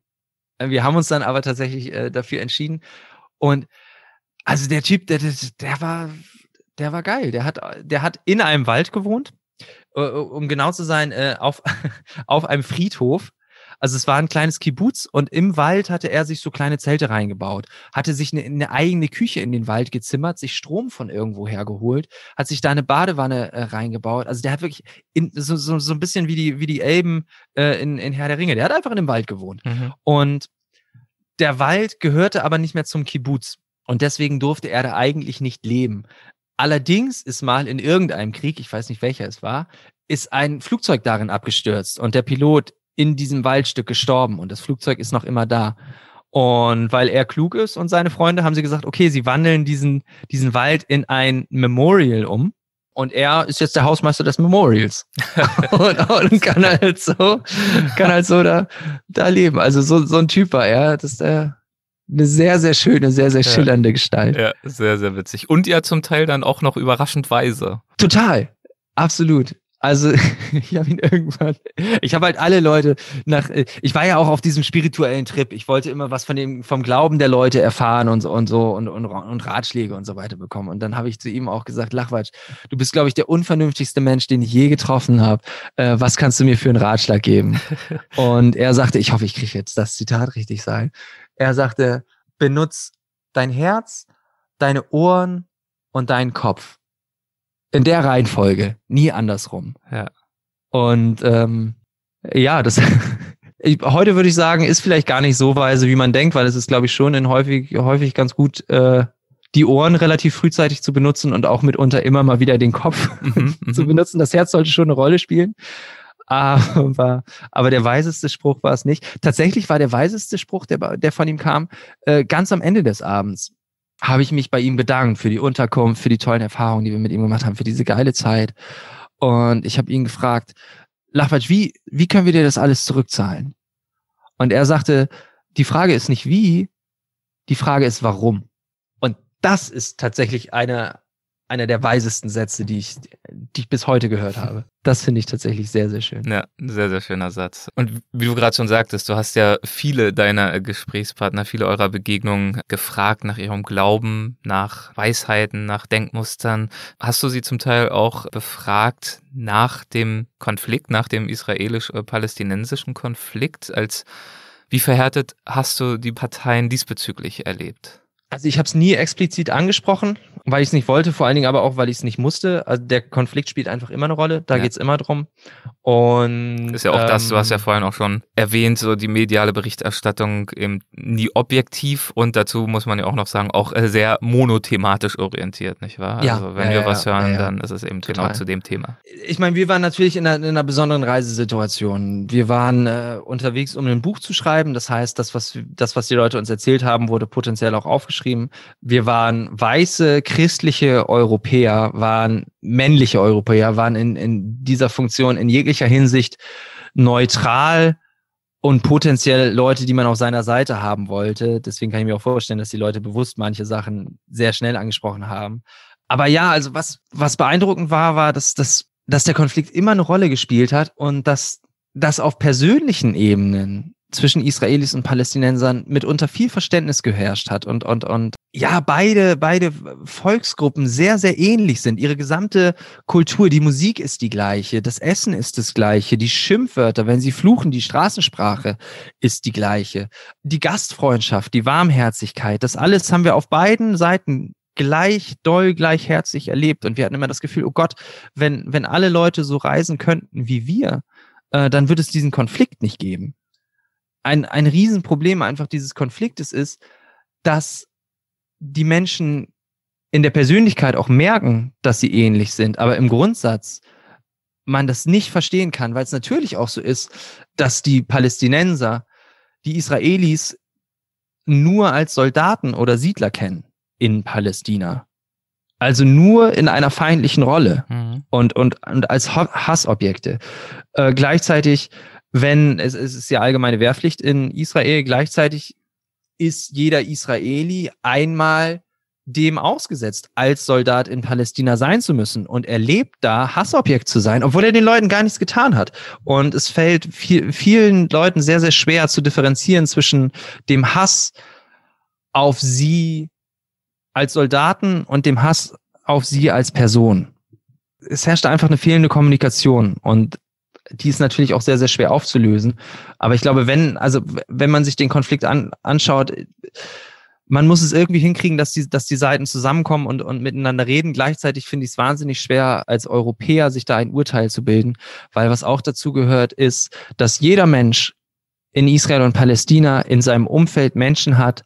Äh, wir haben uns dann aber tatsächlich äh, dafür entschieden. Und also der Typ, der, der, der war der war geil. Der hat, der hat in einem Wald gewohnt, äh, um genau zu sein, äh, auf, auf einem Friedhof. Also es war ein kleines Kibbutz und im Wald hatte er sich so kleine Zelte reingebaut, hatte sich eine, eine eigene Küche in den Wald gezimmert, sich Strom von irgendwo hergeholt, hat sich da eine Badewanne äh, reingebaut. Also der hat wirklich in, so, so, so ein bisschen wie die, wie die Elben äh, in, in Herr der Ringe. Der hat einfach in dem Wald gewohnt. Mhm. Und der Wald gehörte aber nicht mehr zum Kibbutz. Und deswegen durfte er da eigentlich nicht leben. Allerdings ist mal in irgendeinem Krieg, ich weiß nicht welcher es war, ist ein Flugzeug darin abgestürzt und der Pilot in diesem Waldstück gestorben und das Flugzeug ist noch immer da. Und weil er klug ist und seine Freunde, haben sie gesagt, okay, sie wandeln diesen, diesen Wald in ein Memorial um. Und er ist jetzt der Hausmeister des Memorials. und, und, kann halt so, kann halt so da, da leben. Also so, so ein Typ war er. Das ist der, eine sehr, sehr schöne, sehr, sehr schillernde ja. Gestalt. Ja, sehr, sehr witzig. Und ja zum Teil dann auch noch überraschend weise. Total. Absolut. Also ich habe ihn irgendwann, ich habe halt alle Leute nach, ich war ja auch auf diesem spirituellen Trip. Ich wollte immer was von dem, vom Glauben der Leute erfahren und so und so und, und, und Ratschläge und so weiter bekommen. Und dann habe ich zu ihm auch gesagt, Lachwatsch, du bist, glaube ich, der unvernünftigste Mensch, den ich je getroffen habe. Äh, was kannst du mir für einen Ratschlag geben? und er sagte, ich hoffe, ich kriege jetzt das Zitat richtig sein. Er sagte, benutz dein Herz, deine Ohren und deinen Kopf. In der Reihenfolge, nie andersrum. Ja. Und ähm, ja, das ich, heute würde ich sagen, ist vielleicht gar nicht so weise, wie man denkt, weil es ist, glaube ich, schon in häufig, häufig ganz gut, äh, die Ohren relativ frühzeitig zu benutzen und auch mitunter immer mal wieder den Kopf mhm, zu mhm. benutzen. Das Herz sollte schon eine Rolle spielen. Aber, aber der weiseste Spruch war es nicht. Tatsächlich war der weiseste Spruch, der, der von ihm kam, äh, ganz am Ende des Abends. Habe ich mich bei ihm bedankt für die Unterkunft, für die tollen Erfahrungen, die wir mit ihm gemacht haben, für diese geile Zeit. Und ich habe ihn gefragt, Lachwatsch, wie, wie können wir dir das alles zurückzahlen? Und er sagte, die Frage ist nicht wie, die Frage ist warum. Und das ist tatsächlich eine, einer der weisesten Sätze, die ich, die ich bis heute gehört habe. Das finde ich tatsächlich sehr, sehr schön. Ja, sehr, sehr schöner Satz. Und wie du gerade schon sagtest, du hast ja viele deiner Gesprächspartner, viele eurer Begegnungen gefragt nach ihrem Glauben, nach Weisheiten, nach Denkmustern. Hast du sie zum Teil auch befragt nach dem Konflikt, nach dem israelisch-palästinensischen Konflikt? Als wie verhärtet hast du die Parteien diesbezüglich erlebt? Also ich habe es nie explizit angesprochen, weil ich es nicht wollte, vor allen Dingen aber auch, weil ich es nicht musste. Also der Konflikt spielt einfach immer eine Rolle, da ja. geht's immer drum. Und ist ja auch ähm, das, du hast ja ähm, vorhin auch schon erwähnt, so die mediale Berichterstattung eben nie objektiv und dazu muss man ja auch noch sagen, auch äh, sehr monothematisch orientiert, nicht wahr? Ja, also wenn ja, wir was hören, dann ist es eben genau Total. genau zu dem Thema. Ich meine, wir waren natürlich in einer, in einer besonderen Reisesituation. Wir waren äh, unterwegs, um ein Buch zu schreiben. Das heißt, das was, das, was die Leute uns erzählt haben, wurde potenziell auch aufgeschrieben geschrieben. Wir waren weiße christliche Europäer, waren männliche Europäer, waren in, in dieser Funktion in jeglicher Hinsicht neutral und potenziell Leute, die man auf seiner Seite haben wollte. Deswegen kann ich mir auch vorstellen, dass die Leute bewusst manche Sachen sehr schnell angesprochen haben. Aber ja, also was, was beeindruckend war, war, dass, dass, dass der Konflikt immer eine Rolle gespielt hat und dass das auf persönlichen Ebenen zwischen Israelis und Palästinensern mitunter viel Verständnis geherrscht hat und, und, und ja, beide, beide Volksgruppen sehr, sehr ähnlich sind. Ihre gesamte Kultur, die Musik ist die gleiche, das Essen ist das gleiche, die Schimpfwörter, wenn sie fluchen, die Straßensprache ist die gleiche. Die Gastfreundschaft, die Warmherzigkeit, das alles haben wir auf beiden Seiten gleich doll, gleich herzlich erlebt. Und wir hatten immer das Gefühl, oh Gott, wenn, wenn alle Leute so reisen könnten wie wir, äh, dann würde es diesen Konflikt nicht geben ein, ein Riesenproblem einfach dieses Konfliktes ist, dass die Menschen in der Persönlichkeit auch merken, dass sie ähnlich sind, aber im Grundsatz man das nicht verstehen kann, weil es natürlich auch so ist, dass die Palästinenser die Israelis nur als Soldaten oder Siedler kennen in Palästina. Also nur in einer feindlichen Rolle mhm. und, und, und als Hassobjekte. Äh, gleichzeitig wenn es, es ist ja allgemeine Wehrpflicht in Israel, gleichzeitig ist jeder Israeli einmal dem ausgesetzt, als Soldat in Palästina sein zu müssen und er lebt da, Hassobjekt zu sein, obwohl er den Leuten gar nichts getan hat. Und es fällt viel, vielen Leuten sehr, sehr schwer zu differenzieren zwischen dem Hass auf sie als Soldaten und dem Hass auf sie als Person. Es herrscht einfach eine fehlende Kommunikation und die ist natürlich auch sehr, sehr schwer aufzulösen. Aber ich glaube, wenn, also wenn man sich den Konflikt an, anschaut, man muss es irgendwie hinkriegen, dass die, dass die Seiten zusammenkommen und, und miteinander reden. Gleichzeitig finde ich es wahnsinnig schwer, als Europäer sich da ein Urteil zu bilden, weil was auch dazu gehört, ist, dass jeder Mensch in Israel und Palästina in seinem Umfeld Menschen hat,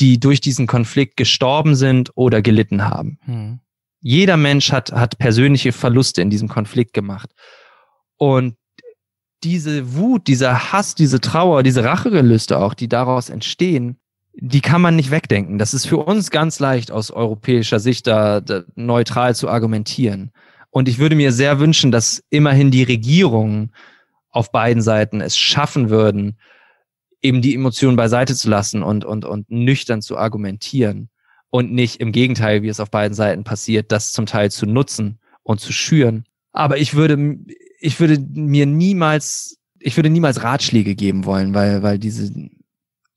die durch diesen Konflikt gestorben sind oder gelitten haben. Hm. Jeder Mensch hat, hat persönliche Verluste in diesem Konflikt gemacht. Und diese Wut, dieser Hass, diese Trauer, diese Rachegelüste auch, die daraus entstehen, die kann man nicht wegdenken. Das ist für uns ganz leicht aus europäischer Sicht da, da neutral zu argumentieren. Und ich würde mir sehr wünschen, dass immerhin die Regierungen auf beiden Seiten es schaffen würden, eben die Emotionen beiseite zu lassen und, und, und nüchtern zu argumentieren und nicht im Gegenteil, wie es auf beiden Seiten passiert, das zum Teil zu nutzen und zu schüren. Aber ich würde, ich würde mir niemals, ich würde niemals Ratschläge geben wollen, weil, weil diese,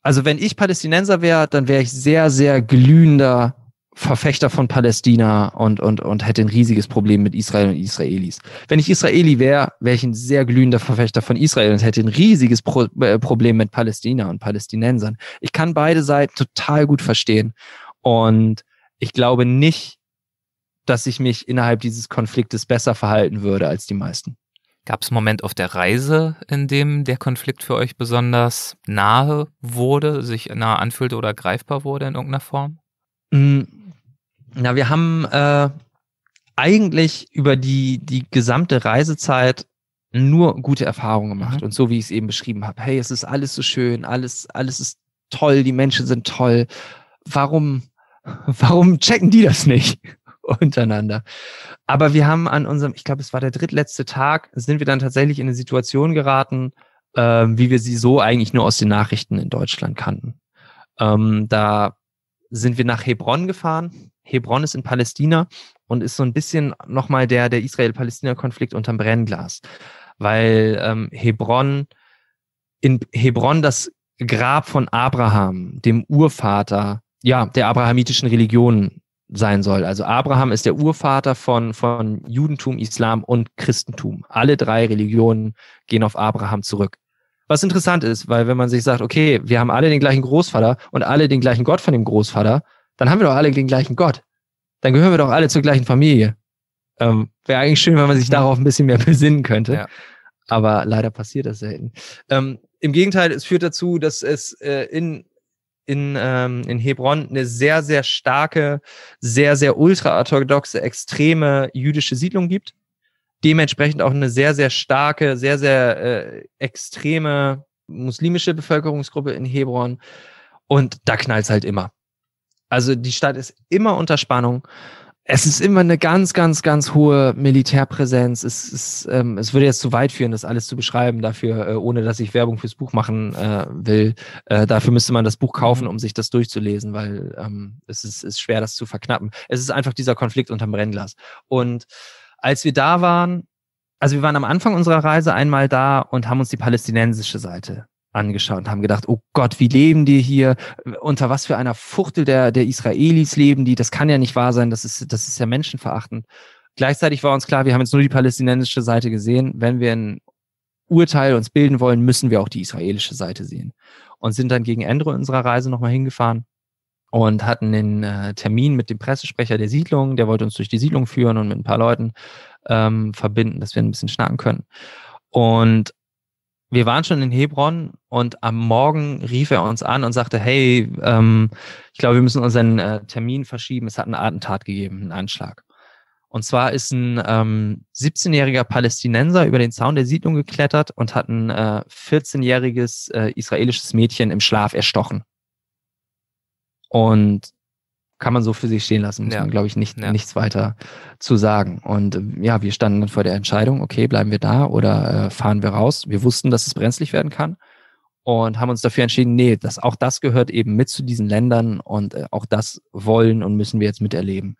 also wenn ich Palästinenser wäre, dann wäre ich sehr, sehr glühender Verfechter von Palästina und, und, und hätte ein riesiges Problem mit Israel und Israelis. Wenn ich Israeli wäre, wäre ich ein sehr glühender Verfechter von Israel und hätte ein riesiges Pro äh, Problem mit Palästina und Palästinensern. Ich kann beide Seiten total gut verstehen. Und ich glaube nicht, dass ich mich innerhalb dieses Konfliktes besser verhalten würde als die meisten. Gab es einen Moment auf der Reise, in dem der Konflikt für euch besonders nahe wurde, sich nahe anfühlte oder greifbar wurde in irgendeiner Form? Mm, na, wir haben äh, eigentlich über die, die gesamte Reisezeit nur gute Erfahrungen gemacht. Mhm. Und so wie ich es eben beschrieben habe, hey, es ist alles so schön, alles, alles ist toll, die Menschen sind toll. Warum, warum checken die das nicht untereinander? Aber wir haben an unserem, ich glaube, es war der drittletzte Tag, sind wir dann tatsächlich in eine Situation geraten, äh, wie wir sie so eigentlich nur aus den Nachrichten in Deutschland kannten. Ähm, da sind wir nach Hebron gefahren. Hebron ist in Palästina und ist so ein bisschen nochmal der, der Israel-Palästina-Konflikt unterm Brennglas. Weil ähm, Hebron, in Hebron das Grab von Abraham, dem Urvater, ja, der abrahamitischen Religion sein soll. Also Abraham ist der Urvater von, von Judentum, Islam und Christentum. Alle drei Religionen gehen auf Abraham zurück. Was interessant ist, weil wenn man sich sagt, okay, wir haben alle den gleichen Großvater und alle den gleichen Gott von dem Großvater, dann haben wir doch alle den gleichen Gott. Dann gehören wir doch alle zur gleichen Familie. Ähm, Wäre eigentlich schön, wenn man sich darauf ein bisschen mehr besinnen könnte. Ja. Aber leider passiert das selten. Ähm, Im Gegenteil, es führt dazu, dass es äh, in, in, ähm, in Hebron eine sehr, sehr starke, sehr, sehr ultraorthodoxe, extreme jüdische Siedlung gibt. Dementsprechend auch eine sehr, sehr starke, sehr, sehr äh, extreme muslimische Bevölkerungsgruppe in Hebron. Und da knallt's halt immer. Also die Stadt ist immer unter Spannung. Es ist immer eine ganz, ganz, ganz hohe Militärpräsenz. Es, ist, ähm, es würde jetzt zu weit führen, das alles zu beschreiben, dafür, äh, ohne dass ich Werbung fürs Buch machen äh, will. Äh, dafür müsste man das Buch kaufen, um sich das durchzulesen, weil ähm, es ist, ist schwer, das zu verknappen. Es ist einfach dieser Konflikt unterm Brennglas. Und als wir da waren, also wir waren am Anfang unserer Reise einmal da und haben uns die palästinensische Seite angeschaut und haben gedacht, oh Gott, wie leben die hier? Unter was für einer Fuchtel der, der Israelis leben die? Das kann ja nicht wahr sein, das ist, das ist ja menschenverachtend. Gleichzeitig war uns klar, wir haben jetzt nur die palästinensische Seite gesehen. Wenn wir ein Urteil uns bilden wollen, müssen wir auch die israelische Seite sehen. Und sind dann gegen Ende unserer Reise nochmal hingefahren und hatten den äh, Termin mit dem Pressesprecher der Siedlung. Der wollte uns durch die Siedlung führen und mit ein paar Leuten ähm, verbinden, dass wir ein bisschen schnacken können. Und wir waren schon in Hebron und am Morgen rief er uns an und sagte, hey, ähm, ich glaube, wir müssen unseren äh, Termin verschieben. Es hat einen Attentat gegeben, einen Anschlag. Und zwar ist ein ähm, 17-jähriger Palästinenser über den Zaun der Siedlung geklettert und hat ein äh, 14-jähriges äh, israelisches Mädchen im Schlaf erstochen. Und kann man so für sich stehen lassen, muss Ja. man, glaube ich, nicht, Ja. nichts weiter zu sagen. Und äh, ja, wir standen dann vor der Entscheidung, okay, bleiben wir da oder äh, fahren wir raus? Wir wussten, dass es brenzlig werden kann und haben uns dafür entschieden, nee, das, auch das gehört eben mit zu diesen Ländern und äh, auch das wollen und müssen wir jetzt miterleben.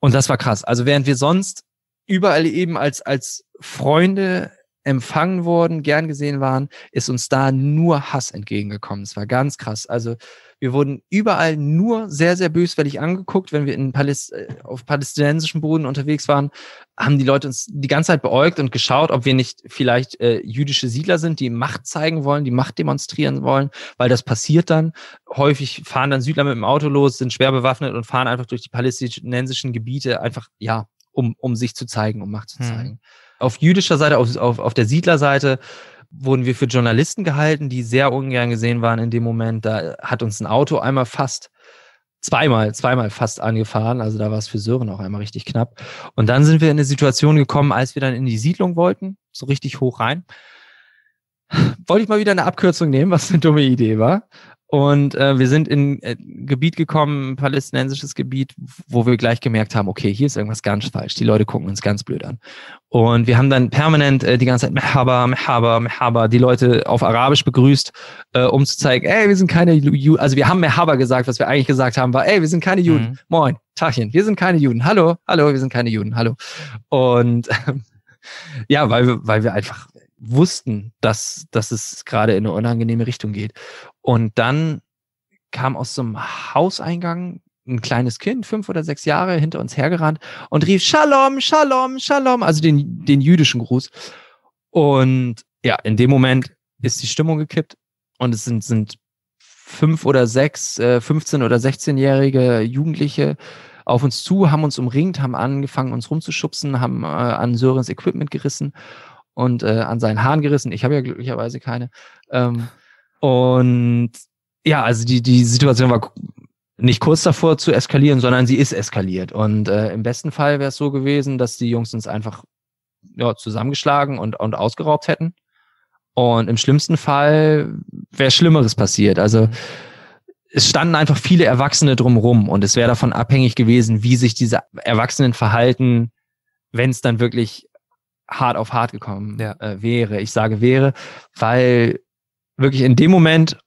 Und das war krass. Also während wir sonst überall eben als, als Freunde empfangen wurden, gern gesehen waren, ist uns da nur Hass entgegengekommen. Es war ganz krass. Also wir wurden überall nur sehr, sehr böswillig angeguckt. Wenn wir in Paläst äh, auf palästinensischem Boden unterwegs waren, haben die Leute uns die ganze Zeit beäugt und geschaut, ob wir nicht vielleicht äh, jüdische Siedler sind, die Macht zeigen wollen, die Macht demonstrieren wollen, weil das passiert dann. Häufig fahren dann Südler mit dem Auto los, sind schwer bewaffnet und fahren einfach durch die palästinensischen Gebiete einfach, ja, um, um sich zu zeigen, um Macht zu Hm. zeigen. Auf jüdischer Seite, auf, auf, auf der Siedlerseite wurden wir für Journalisten gehalten, die sehr ungern gesehen waren in dem Moment. Da hat uns ein Auto einmal fast zweimal, zweimal fast angefahren. Also da war es für Sören auch einmal richtig knapp. Und dann sind wir in eine Situation gekommen, als wir dann in die Siedlung wollten, so richtig hoch rein. Wollte ich mal wieder eine Abkürzung nehmen, was eine dumme Idee war. Und äh, wir sind in äh, ein Gebiet gekommen, ein palästinensisches Gebiet, wo wir gleich gemerkt haben, okay, hier ist irgendwas ganz falsch. Die Leute gucken uns ganz blöd an. Und wir haben dann permanent äh, die ganze Zeit Mehaba, Mehaba, Mehaba, die Leute auf Arabisch begrüßt, äh, um zu zeigen, ey, wir sind keine Juden. Also wir haben Mehaba gesagt, was wir eigentlich gesagt haben, war, ey, wir sind keine Juden. Mhm. Moin, Tachchen, wir sind keine Juden. Hallo, hallo, wir sind keine Juden. Hallo. Und ähm, ja, weil wir, weil wir einfach wussten, dass, dass es gerade in eine unangenehme Richtung geht. Und dann kam aus so einem Hauseingang ein kleines Kind, fünf oder sechs Jahre, hinter uns hergerannt und rief Shalom, Shalom, Shalom, also den, den jüdischen Gruß. Und ja, in dem Moment ist die Stimmung gekippt und es sind, sind fünf oder sechs, äh, 15 oder 16-jährige Jugendliche auf uns zu, haben uns umringt, haben angefangen, uns rumzuschubsen, haben äh, an Sörens Equipment gerissen und äh, an seinen Haaren gerissen. Ich habe ja glücklicherweise keine. Ähm, und ja, also die, die Situation war nicht kurz davor zu eskalieren, sondern sie ist eskaliert. Und äh, im besten Fall wäre es so gewesen, dass die Jungs uns einfach ja, zusammengeschlagen und, und ausgeraubt hätten. Und im schlimmsten Fall wäre Schlimmeres passiert. Also es standen einfach viele Erwachsene drumrum und es wäre davon abhängig gewesen, wie sich diese Erwachsenen verhalten, wenn es dann wirklich hart auf hart gekommen ja. äh, wäre. Ich sage wäre, weil wirklich in dem Moment,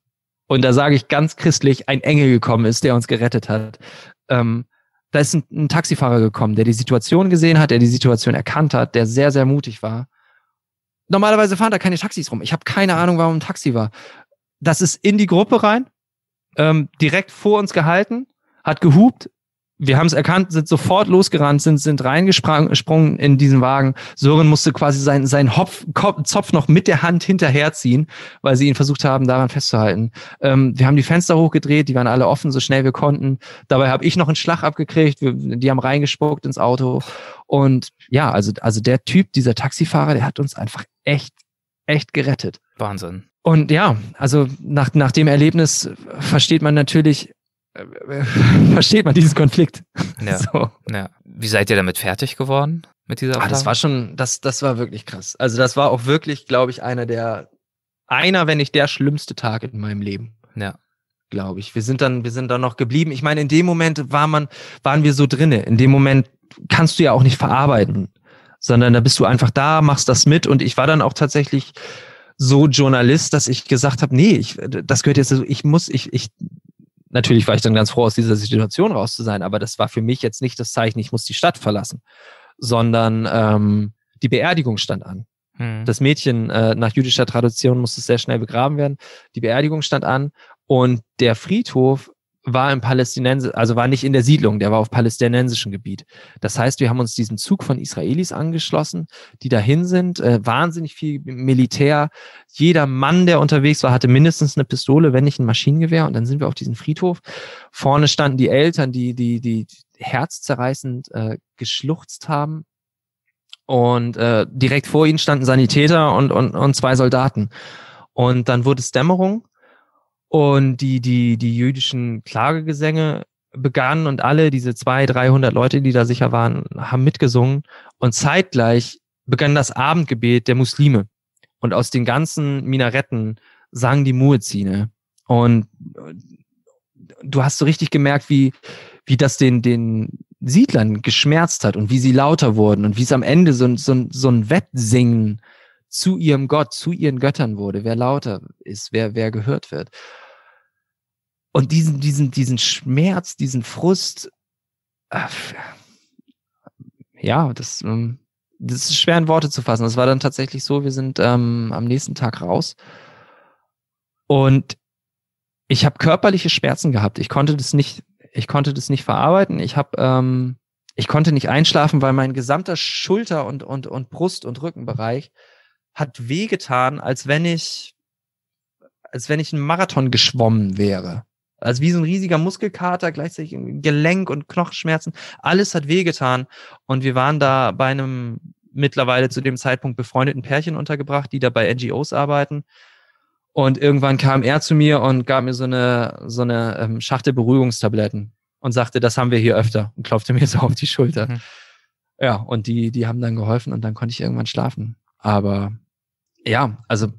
und da sage ich ganz christlich, ein Engel gekommen ist, der uns gerettet hat. Ähm, da ist ein, ein Taxifahrer gekommen, der die Situation gesehen hat, der die Situation erkannt hat, der sehr, sehr mutig war. Normalerweise fahren da keine Taxis rum. Ich habe keine Ahnung, warum ein Taxi war. Das ist in die Gruppe rein, ähm, direkt vor uns gehalten, hat gehupt, wir haben es erkannt, sind sofort losgerannt, sind, sind reingesprungen in diesen Wagen. Sören musste quasi seinen, seinen Hopf, Zopf noch mit der Hand hinterherziehen, weil sie ihn versucht haben, daran festzuhalten. Ähm, wir haben die Fenster hochgedreht, die waren alle offen, so schnell wir konnten. Dabei habe ich noch einen Schlag abgekriegt, wir, die haben reingespuckt ins Auto. Und ja, also, also der Typ, dieser Taxifahrer, der hat uns einfach echt, echt gerettet. Wahnsinn. Und ja, also nach, nach dem Erlebnis versteht man natürlich, versteht man diesen Konflikt. Ja. So. ja. Wie seid ihr damit fertig geworden mit dieser Erfahrung? Ah, das war schon, das, das war wirklich krass. Also das war auch wirklich, glaube ich, einer der, einer, wenn nicht der schlimmste Tag in meinem Leben. Ja. Glaube ich. Wir sind dann, wir sind dann noch geblieben. Ich meine, in dem Moment war man, waren wir so drinne. In dem Moment kannst du ja auch nicht verarbeiten, sondern da bist du einfach da, machst das mit und ich war dann auch tatsächlich so Journalist, dass ich gesagt habe, nee, ich, das gehört jetzt, ich muss, ich, ich Natürlich war ich dann ganz froh, aus dieser Situation raus zu sein, aber das war für mich jetzt nicht das Zeichen, ich muss die Stadt verlassen, sondern ähm, die Beerdigung stand an. Hm. Das Mädchen äh, nach jüdischer Tradition musste sehr schnell begraben werden. Die Beerdigung stand an und der Friedhof war im Palästinensisch, also war nicht in der Siedlung, der war auf palästinensischem Gebiet. Das heißt, wir haben uns diesem Zug von Israelis angeschlossen, die dahin sind, äh, wahnsinnig viel Militär. Jeder Mann, der unterwegs war, hatte mindestens eine Pistole, wenn nicht ein Maschinengewehr. Und dann sind wir auf diesen Friedhof. Vorne standen die Eltern, die, die, die herzzerreißend äh, geschluchzt haben. Und äh, direkt vor ihnen standen Sanitäter und, und, und zwei Soldaten. Und dann wurde es Dämmerung und die, die, die jüdischen Klagegesänge begannen und alle, diese zwei, dreihundert Leute, die da sicher waren, haben mitgesungen. Und zeitgleich begann das Abendgebet der Muslime. Und aus den ganzen Minaretten sangen die Muezzine. Und du hast so richtig gemerkt, wie, wie das den, den Siedlern geschmerzt hat und wie sie lauter wurden und wie es am Ende so, so, so ein Wettsingen zu ihrem Gott, zu ihren Göttern wurde, wer lauter ist, wer, wer gehört wird. Und diesen, diesen, diesen Schmerz, diesen Frust, äh, ja, das, ähm, das ist schwer in Worte zu fassen. Das war dann tatsächlich so, wir sind ähm, am nächsten Tag raus und ich habe körperliche Schmerzen gehabt. Ich konnte das nicht, ich konnte das nicht verarbeiten. Ich habe, ähm, ich konnte nicht einschlafen, weil mein gesamter Schulter und und und Brust und Rückenbereich hat wehgetan, als wenn ich, als wenn ich einen Marathon geschwommen wäre. Also wie so ein riesiger Muskelkater, gleichzeitig Gelenk- und Knochenschmerzen. Alles hat wehgetan. Und wir waren da bei einem mittlerweile zu dem Zeitpunkt befreundeten Pärchen untergebracht, die da bei NGOs arbeiten. Und irgendwann kam er zu mir und gab mir so eine, so eine ähm, Schachtel Beruhigungstabletten und sagte, das haben wir hier öfter und klopfte mir so auf die Schulter. Mhm. Ja, und die, die haben dann geholfen und dann konnte ich irgendwann schlafen. Aber ja, also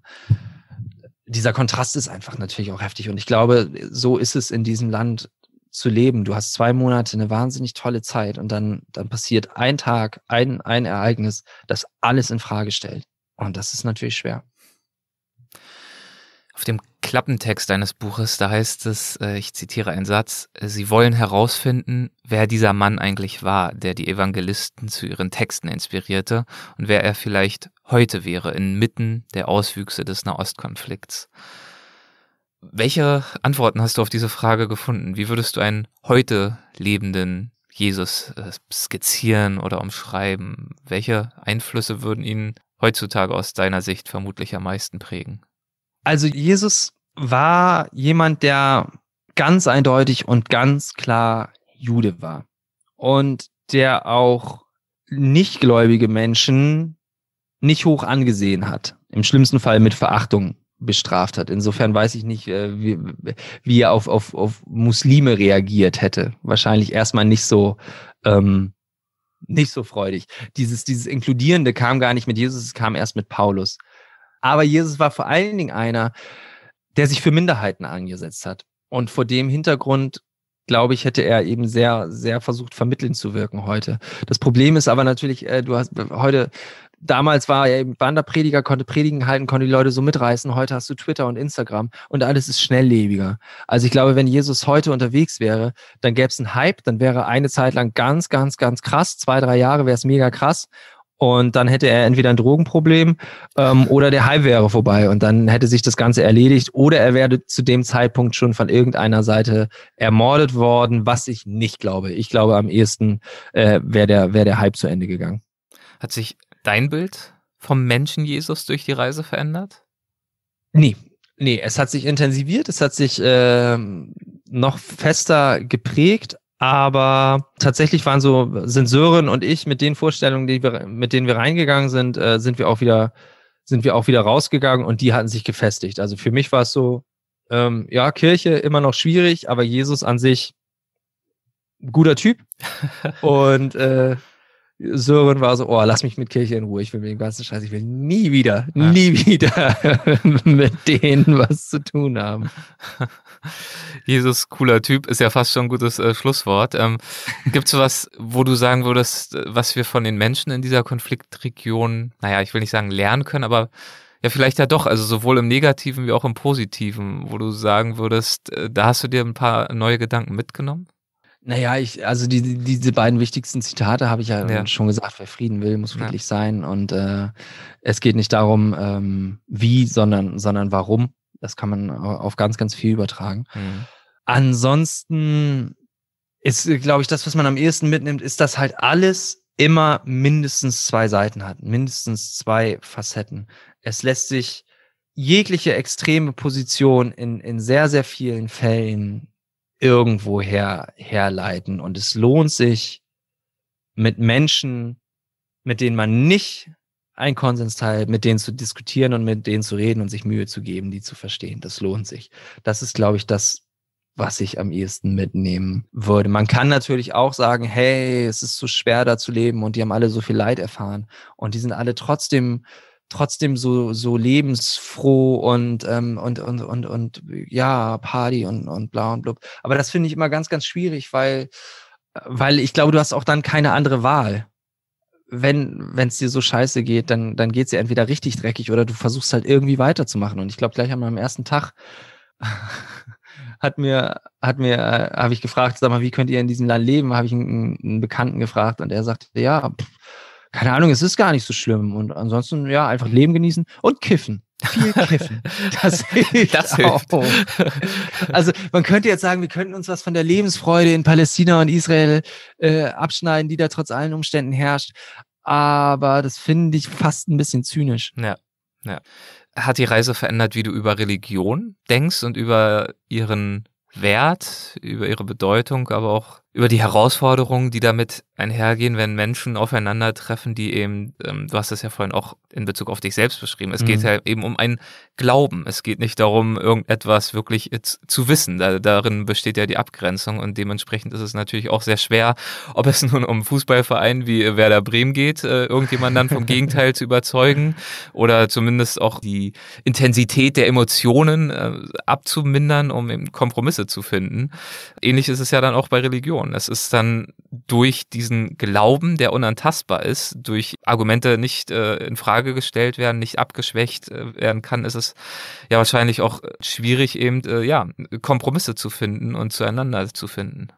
dieser Kontrast ist einfach natürlich auch heftig. Und ich glaube, so ist es in diesem Land zu leben. Du hast zwei Monate eine wahnsinnig tolle Zeit und dann, dann passiert ein Tag, ein, ein Ereignis, das alles in Frage stellt. Und das ist natürlich schwer. Auf dem Klappentext deines Buches, da heißt es, äh, ich zitiere einen Satz, Sie wollen herausfinden, wer dieser Mann eigentlich war, der die Evangelisten zu ihren Texten inspirierte und wer er vielleicht heute wäre, inmitten der Auswüchse des Nahostkonflikts. Welche Antworten hast du auf diese Frage gefunden? Wie würdest du einen heute lebenden Jesus äh, skizzieren oder umschreiben? Welche Einflüsse würden ihn heutzutage aus deiner Sicht vermutlich am meisten prägen? Also Jesus war jemand, der ganz eindeutig und ganz klar Jude war. Und der auch nichtgläubige Menschen nicht hoch angesehen hat. Im schlimmsten Fall mit Verachtung bestraft hat. Insofern weiß ich nicht, äh, wie, wie er auf, auf, auf Muslime reagiert hätte. Wahrscheinlich erstmal nicht so, ähm, nicht so freudig. Dieses, dieses Inkludierende kam gar nicht mit Jesus, es kam erst mit Paulus. Aber Jesus war vor allen Dingen einer, der sich für Minderheiten angesetzt hat. Und vor dem Hintergrund, glaube ich, hätte er eben sehr, sehr versucht, vermittelnd zu wirken heute. Das Problem ist aber natürlich, äh, du hast heute damals war er eben Wanderprediger, konnte Predigen halten, konnte die Leute so mitreißen. Heute hast du Twitter und Instagram und alles ist schnelllebiger. Also ich glaube, wenn Jesus heute unterwegs wäre, dann gäbe es einen Hype, dann wäre eine Zeit lang ganz, ganz, ganz krass. Zwei, drei Jahre wäre es mega krass. Und dann hätte er entweder ein Drogenproblem ähm, oder der Hype wäre vorbei und dann hätte sich das Ganze erledigt oder er wäre zu dem Zeitpunkt schon von irgendeiner Seite ermordet worden, was ich nicht glaube. Ich glaube, am ehesten äh, wäre der, wär der Hype zu Ende gegangen. Hat sich dein Bild vom Menschen Jesus durch die Reise verändert? Nee, nee, es hat sich intensiviert, es hat sich äh, noch fester geprägt, aber tatsächlich waren so, sind Sören und ich mit den Vorstellungen, die wir, mit denen wir reingegangen sind, äh, sind wir auch wieder, sind wir auch wieder rausgegangen und die hatten sich gefestigt. Also für mich war es so, ähm, ja, Kirche immer noch schwierig, aber Jesus an sich guter Typ. und äh, Sören war so, oh, lass mich mit Kirche in Ruhe, ich will mit dem ganzen Scheiß, ich will nie wieder, ja. nie wieder mit denen was zu tun haben. Jesus, cooler Typ, ist ja fast schon ein gutes äh, Schlusswort. Ähm, Gibt es was, wo du sagen würdest, was wir von den Menschen in dieser Konfliktregion, naja, ich will nicht sagen lernen können, aber ja, vielleicht ja doch, also sowohl im Negativen wie auch im Positiven, wo du sagen würdest, äh, da hast du dir ein paar neue Gedanken mitgenommen? Naja, ich, also die, die, diese beiden wichtigsten Zitate habe ich ja, ja, schon gesagt, wer Frieden will, muss friedlich ja. sein. Und äh, es geht nicht darum, ähm, wie, sondern, sondern warum. Das kann man auf ganz, ganz viel übertragen. Mhm. Ansonsten ist, glaube ich, das, was man am ehesten mitnimmt, ist, dass halt alles immer mindestens zwei Seiten hat, mindestens zwei Facetten. Es lässt sich jegliche extreme Position in, in sehr, sehr vielen Fällen irgendwo her, herleiten. Und es lohnt sich, mit Menschen, mit denen man nicht einen Konsens teilt, mit denen zu diskutieren und mit denen zu reden und sich Mühe zu geben, die zu verstehen. Das lohnt sich. Das ist, glaube ich, das, was ich am ehesten mitnehmen würde. Man kann natürlich auch sagen, hey, es ist so schwer da zu leben und die haben alle so viel Leid erfahren und die sind alle trotzdem trotzdem so so lebensfroh und ähm, und und und und ja Party und und bla und blub. Aber das finde ich immer ganz ganz schwierig, weil weil ich glaube, du hast auch dann keine andere Wahl. Wenn es dir so scheiße geht, dann dann geht's dir entweder richtig dreckig oder du versuchst halt irgendwie weiterzumachen. Und ich glaube, gleich am ersten Tag hat mir hat mir äh, habe ich gefragt, sag mal, wie könnt ihr in diesem Land leben? Habe ich einen, einen Bekannten gefragt und er sagte, ja. Keine Ahnung, es ist gar nicht so schlimm. Und ansonsten, ja, einfach Leben genießen und kiffen. Viel kiffen. Das hilft das hilft. auch. Also man könnte jetzt sagen, wir könnten uns was von der Lebensfreude in Palästina und Israel äh, abschneiden, die da trotz allen Umständen herrscht. Aber das finde ich fast ein bisschen zynisch. Ja, ja. Hat die Reise verändert, wie du über Religion denkst und über ihren Wert, über ihre Bedeutung, aber auch über die Herausforderungen, die damit einhergehen, wenn Menschen aufeinandertreffen, die eben, ähm, du hast es ja vorhin auch in Bezug auf dich selbst beschrieben, es mhm. geht ja eben um ein Glauben. Es geht nicht darum, irgendetwas wirklich zu wissen. Da, darin besteht ja die Abgrenzung und dementsprechend ist es natürlich auch sehr schwer, ob es nun um Fußballverein wie Werder Bremen geht, äh, irgendjemand dann vom Gegenteil zu überzeugen oder zumindest auch die Intensität der Emotionen äh, abzumindern, um eben Kompromisse zu finden. Ähnlich ist es ja dann auch bei Religion. Religion. Es ist dann durch diesen Glauben, der unantastbar ist, durch Argumente nicht äh, in Frage gestellt werden, nicht abgeschwächt äh, werden kann, ist es ja wahrscheinlich auch schwierig, eben äh, ja Kompromisse zu finden und zueinander zu finden.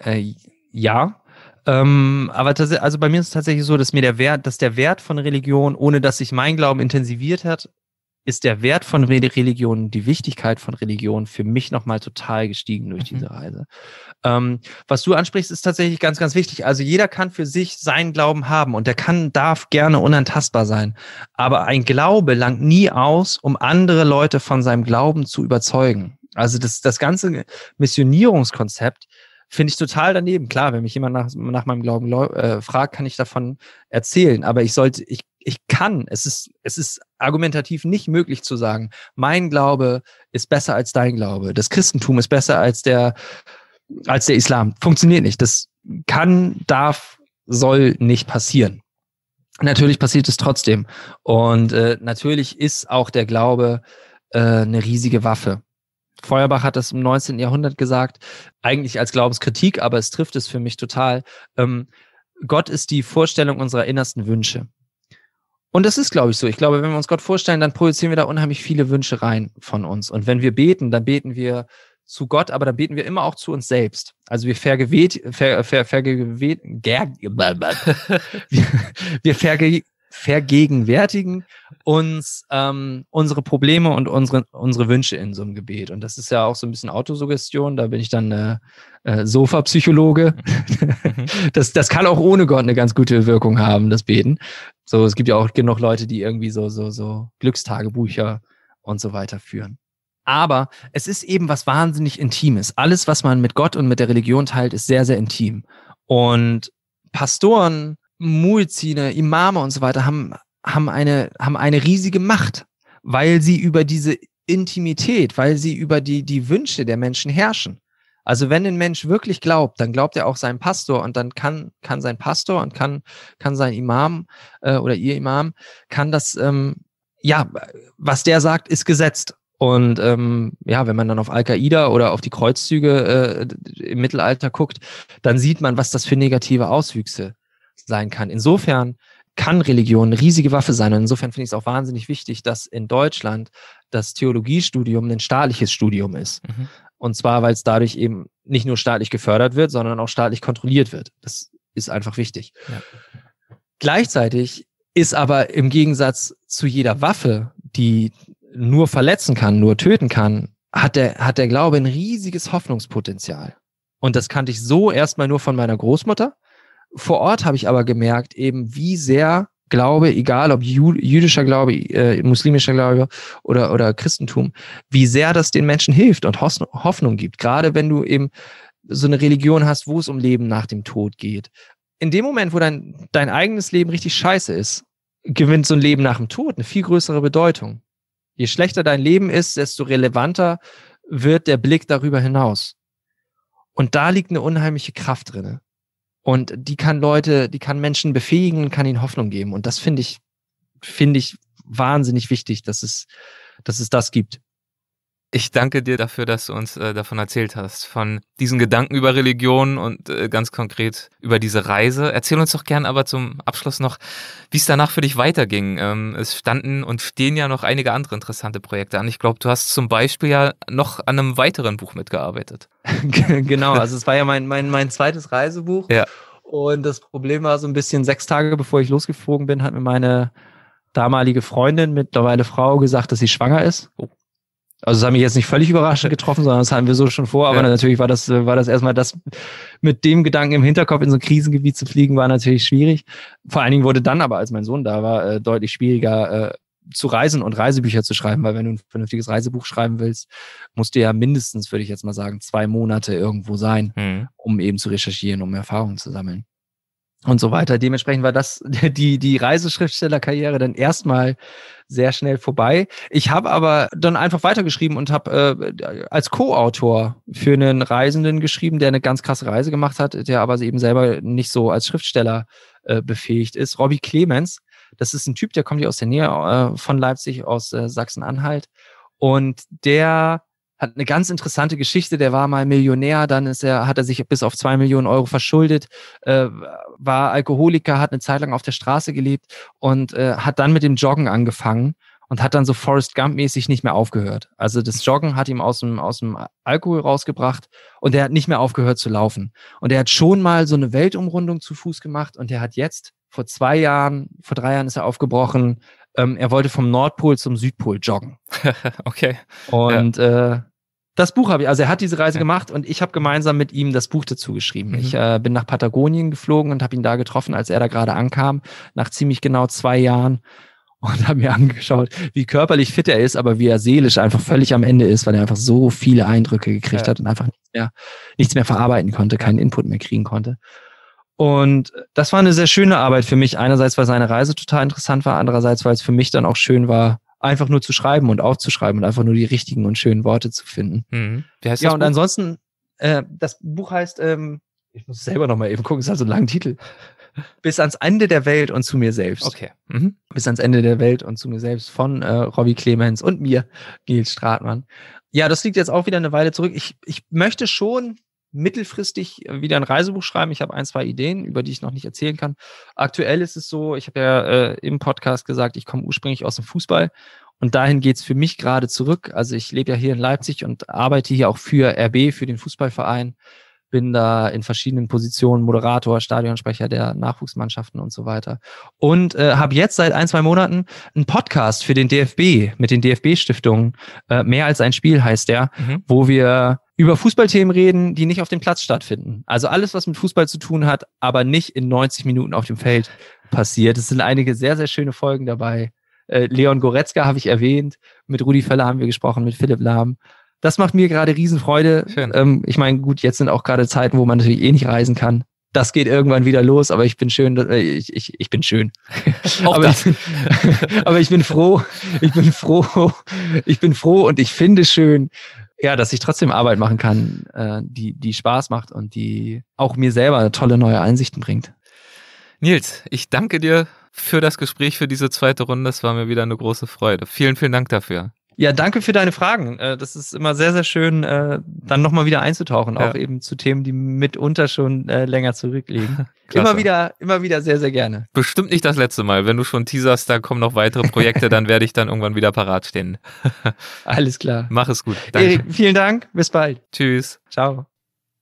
Äh, ja, ähm, aber also bei mir ist es tatsächlich so, dass mir der Wert, dass der Wert von Religion, ohne dass sich mein Glauben intensiviert hat, ist der Wert von Religion, die Wichtigkeit von Religion für mich nochmal total gestiegen durch mhm. diese Reise. Ähm, was du ansprichst, ist tatsächlich ganz, ganz wichtig. Also jeder kann für sich seinen Glauben haben und der kann, darf gerne unantastbar sein. Aber ein Glaube langt nie aus, um andere Leute von seinem Glauben zu überzeugen. Also das, das ganze Missionierungskonzept finde ich total daneben. Klar, wenn mich jemand nach, nach meinem Glauben äh, fragt, kann ich davon erzählen. Aber ich sollte, ich ich kann, es ist, es ist argumentativ nicht möglich zu sagen, mein Glaube ist besser als dein Glaube. Das Christentum ist besser als der, als der Islam. Funktioniert nicht. Das kann, darf soll nicht passieren. Natürlich passiert es trotzdem. Und äh, natürlich ist auch der Glaube äh, eine riesige Waffe. Feuerbach hat das im 19. Jahrhundert gesagt, eigentlich als Glaubenskritik, aber es trifft es für mich total. Ähm, Gott ist die Vorstellung unserer innersten Wünsche. Und das ist, glaube ich, so. Ich glaube, wenn wir uns Gott vorstellen, dann projizieren wir da unheimlich viele Wünsche rein von uns. Und wenn wir beten, dann beten wir zu Gott, aber dann beten wir immer auch zu uns selbst. Also wir vergewet, ver, ver, vergewet, ger, wir, wir verge, vergegenwärtigen uns ähm, unsere Probleme und unsere, unsere Wünsche in so einem Gebet. Und das ist ja auch so ein bisschen Autosuggestion. Da bin ich dann äh, äh, Sofa-Psychologe. Mhm. das, das kann auch ohne Gott eine ganz gute Wirkung haben, das Beten. So, es gibt ja auch genug Leute, die irgendwie so, so, so Glückstagebücher und so weiter führen. Aber es ist eben was wahnsinnig Intimes. Alles, was man mit Gott und mit der Religion teilt, ist sehr, sehr intim. Und Pastoren, Muizine, Imame und so weiter haben, haben, eine, haben eine riesige Macht, weil sie über diese Intimität, weil sie über die, die Wünsche der Menschen herrschen. Also wenn ein Mensch wirklich glaubt, dann glaubt er auch seinem Pastor und dann kann, kann sein Pastor und kann, kann sein Imam äh, oder ihr Imam, kann das, ähm, ja, was der sagt, ist gesetzt. Und ähm, ja, wenn man dann auf Al-Qaida oder auf die Kreuzzüge äh, im Mittelalter guckt, dann sieht man, was das für negative Auswüchse sein kann. Insofern kann Religion eine riesige Waffe sein. Und insofern finde ich es auch wahnsinnig wichtig, dass in Deutschland das Theologiestudium ein staatliches Studium ist. Mhm. Und zwar, weil es dadurch eben nicht nur staatlich gefördert wird, sondern auch staatlich kontrolliert wird. Das ist einfach wichtig. Ja. Gleichzeitig ist aber im Gegensatz zu jeder Waffe, die nur verletzen kann, nur töten kann, hat der, hat der Glaube ein riesiges Hoffnungspotenzial. Und das kannte ich so erstmal nur von meiner Großmutter. Vor Ort habe ich aber gemerkt, eben wie sehr Glaube, egal ob jüdischer Glaube, äh, muslimischer Glaube oder, oder Christentum, wie sehr das den Menschen hilft und Hoffnung gibt. Gerade wenn du eben so eine Religion hast, wo es um Leben nach dem Tod geht. In dem Moment, wo dein, dein eigenes Leben richtig scheiße ist, gewinnt so ein Leben nach dem Tod eine viel größere Bedeutung. Je schlechter dein Leben ist, desto relevanter wird der Blick darüber hinaus. Und da liegt eine unheimliche Kraft drinne. Und die kann Leute, die kann Menschen befähigen, kann ihnen Hoffnung geben. Und das finde ich, finde ich wahnsinnig wichtig, dass es, dass es das gibt. Ich danke dir dafür, dass du uns äh, davon erzählt hast, von diesen Gedanken über Religion und äh, ganz konkret über diese Reise. Erzähl uns doch gern aber zum Abschluss noch, wie es danach für dich weiterging. Ähm, es standen und stehen ja noch einige andere interessante Projekte an. Ich glaube, du hast zum Beispiel ja noch an einem weiteren Buch mitgearbeitet. genau, also es war ja mein, mein, mein zweites Reisebuch. Ja. Und das Problem war so ein bisschen sechs Tage bevor ich losgeflogen bin, hat mir meine damalige Freundin, mittlerweile Frau, gesagt, dass sie schwanger ist. Oh. Also es hat mich jetzt nicht völlig überraschend getroffen, sondern das hatten wir so schon vor. Aber ja. natürlich war das, war das erstmal das mit dem Gedanken im Hinterkopf in so ein Krisengebiet zu fliegen, war natürlich schwierig. Vor allen Dingen wurde dann aber, als mein Sohn da war, äh, deutlich schwieriger äh, zu reisen und Reisebücher zu schreiben, weil wenn du ein vernünftiges Reisebuch schreiben willst, musst du ja mindestens, würde ich jetzt mal sagen, zwei Monate irgendwo sein, mhm. um eben zu recherchieren, um Erfahrungen zu sammeln und so weiter. Dementsprechend war das die, die Reiseschriftstellerkarriere dann erstmal sehr schnell vorbei. Ich habe aber dann einfach weitergeschrieben und habe äh, als Co-Autor für einen Reisenden geschrieben, der eine ganz krasse Reise gemacht hat, der aber eben selber nicht so als Schriftsteller äh, befähigt ist. Robbie Clemens, das ist ein Typ, der kommt hier aus der Nähe äh, von Leipzig, aus äh, Sachsen-Anhalt. Und der hat eine ganz interessante Geschichte. Der war mal Millionär, dann ist er, hat er sich bis auf zwei Millionen Euro verschuldet, äh, war Alkoholiker, hat eine Zeit lang auf der Straße gelebt und äh, hat dann mit dem Joggen angefangen und hat dann so Forrest Gump-mäßig nicht mehr aufgehört. Also das Joggen hat ihm aus dem, aus dem Alkohol rausgebracht und er hat nicht mehr aufgehört zu laufen. Und er hat schon mal so eine Weltumrundung zu Fuß gemacht und er hat jetzt vor zwei Jahren, vor drei Jahren ist er aufgebrochen, ähm, er wollte vom Nordpol zum Südpol joggen. okay. Und ja. äh, das Buch habe ich, also er hat diese Reise gemacht und ich habe gemeinsam mit ihm das Buch dazu geschrieben. Mhm. Ich äh, bin nach Patagonien geflogen und habe ihn da getroffen, als er da gerade ankam, nach ziemlich genau zwei Jahren und habe mir angeschaut, wie körperlich fit er ist, aber wie er seelisch einfach völlig am Ende ist, weil er einfach so viele Eindrücke gekriegt ja. hat und einfach nichts mehr, nichts mehr verarbeiten konnte, keinen Input mehr kriegen konnte. Und das war eine sehr schöne Arbeit für mich. Einerseits, weil seine Reise total interessant war, andererseits, weil es für mich dann auch schön war, einfach nur zu schreiben und aufzuschreiben und einfach nur die richtigen und schönen Worte zu finden. Mhm. Ja, und Buch? ansonsten, äh, das Buch heißt, ähm, ich muss selber noch mal eben gucken, es hat so einen langen Titel. Bis ans Ende der Welt und zu mir selbst. Okay. Mhm. Bis ans Ende der Welt und zu mir selbst von äh, Robbie Clemens und mir, Nils Stratmann. Ja, das liegt jetzt auch wieder eine Weile zurück. Ich, ich möchte schon mittelfristig wieder ein Reisebuch schreiben. Ich habe ein, zwei Ideen, über die ich noch nicht erzählen kann. Aktuell ist es so, ich habe ja äh, im Podcast gesagt, ich komme ursprünglich aus dem Fußball und dahin geht's für mich gerade zurück. Also ich lebe ja hier in Leipzig und arbeite hier auch für RB, für den Fußballverein. Bin da in verschiedenen Positionen Moderator, Stadionsprecher der Nachwuchsmannschaften und so weiter. Und äh, habe jetzt seit ein, zwei Monaten einen Podcast für den DFB mit den DFB-Stiftungen. Äh, mehr als ein Spiel heißt der, Mhm. wo wir über Fußballthemen reden, die nicht auf dem Platz stattfinden. Also alles, was mit Fußball zu tun hat, aber nicht in 90 Minuten auf dem Feld passiert. Es sind einige sehr, sehr schöne Folgen dabei. Äh, Leon Goretzka habe ich erwähnt. Mit Rudi Völler haben wir gesprochen, mit Philipp Lahm. Das macht mir gerade Riesenfreude. Ähm, ich meine, gut, jetzt sind auch gerade Zeiten, wo man natürlich eh nicht reisen kann. Das geht irgendwann wieder los, aber ich bin schön, äh, ich, ich, ich bin schön. Auch aber, das. Ich, aber ich bin froh, ich bin froh, ich bin froh und ich finde schön, ja, dass ich trotzdem Arbeit machen kann, äh, die, die Spaß macht und die auch mir selber tolle neue Einsichten bringt. Nils, ich danke dir für das Gespräch, für diese zweite Runde. Es war mir wieder eine große Freude. Vielen, vielen Dank dafür. Ja, danke für deine Fragen. Äh, Das ist immer sehr, sehr schön, äh, dann nochmal wieder einzutauchen, Ja. auch eben zu Themen, die mitunter schon äh, länger zurückliegen. Klasse. Immer wieder, immer wieder sehr, sehr gerne. Bestimmt nicht das letzte Mal. Wenn du schon teaserst, da kommen noch weitere Projekte, dann werde ich dann irgendwann wieder parat stehen. Alles klar. Mach es gut. Danke. Erik, vielen Dank. Bis bald. Tschüss. Ciao.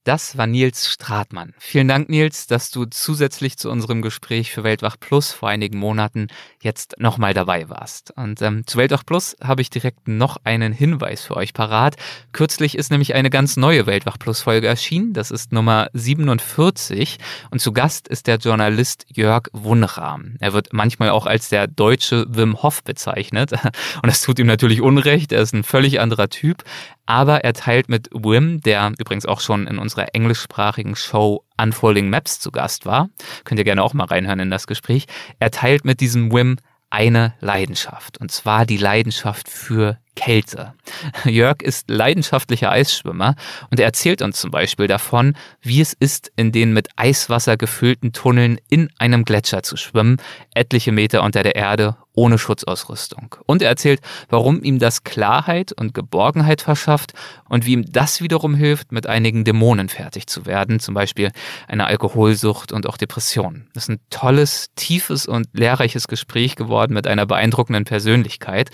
Das war Nils Stratmann. Vielen Dank, Nils, dass du zusätzlich zu unserem Gespräch für Weltwach Plus vor einigen Monaten jetzt nochmal dabei warst. Und ähm, zu Weltwach Plus habe ich direkt noch einen Hinweis für euch parat. Kürzlich ist nämlich eine ganz neue Weltwach Plus Folge erschienen. Das ist Nummer 47. Und zu Gast ist der Journalist Jörg Wunrahm. Er wird manchmal auch als der deutsche Wim Hof bezeichnet. Und das tut ihm natürlich Unrecht. Er ist ein völlig anderer Typ. Aber er teilt mit Wim, der übrigens auch schon in unserer englischsprachigen Show Unfolding Maps zu Gast war, könnt ihr gerne auch mal reinhören in das Gespräch, er teilt mit diesem Wim eine Leidenschaft. Und zwar die Leidenschaft für Kälte. Jörg ist leidenschaftlicher Eisschwimmer und er erzählt uns zum Beispiel davon, wie es ist, in den mit Eiswasser gefüllten Tunneln in einem Gletscher zu schwimmen, etliche Meter unter der Erde, ohne Schutzausrüstung. Und er erzählt, warum ihm das Klarheit und Geborgenheit verschafft und wie ihm das wiederum hilft, mit einigen Dämonen fertig zu werden, zum Beispiel eine Alkoholsucht und auch Depressionen. Das ist ein tolles, tiefes und lehrreiches Gespräch geworden mit einer beeindruckenden Persönlichkeit.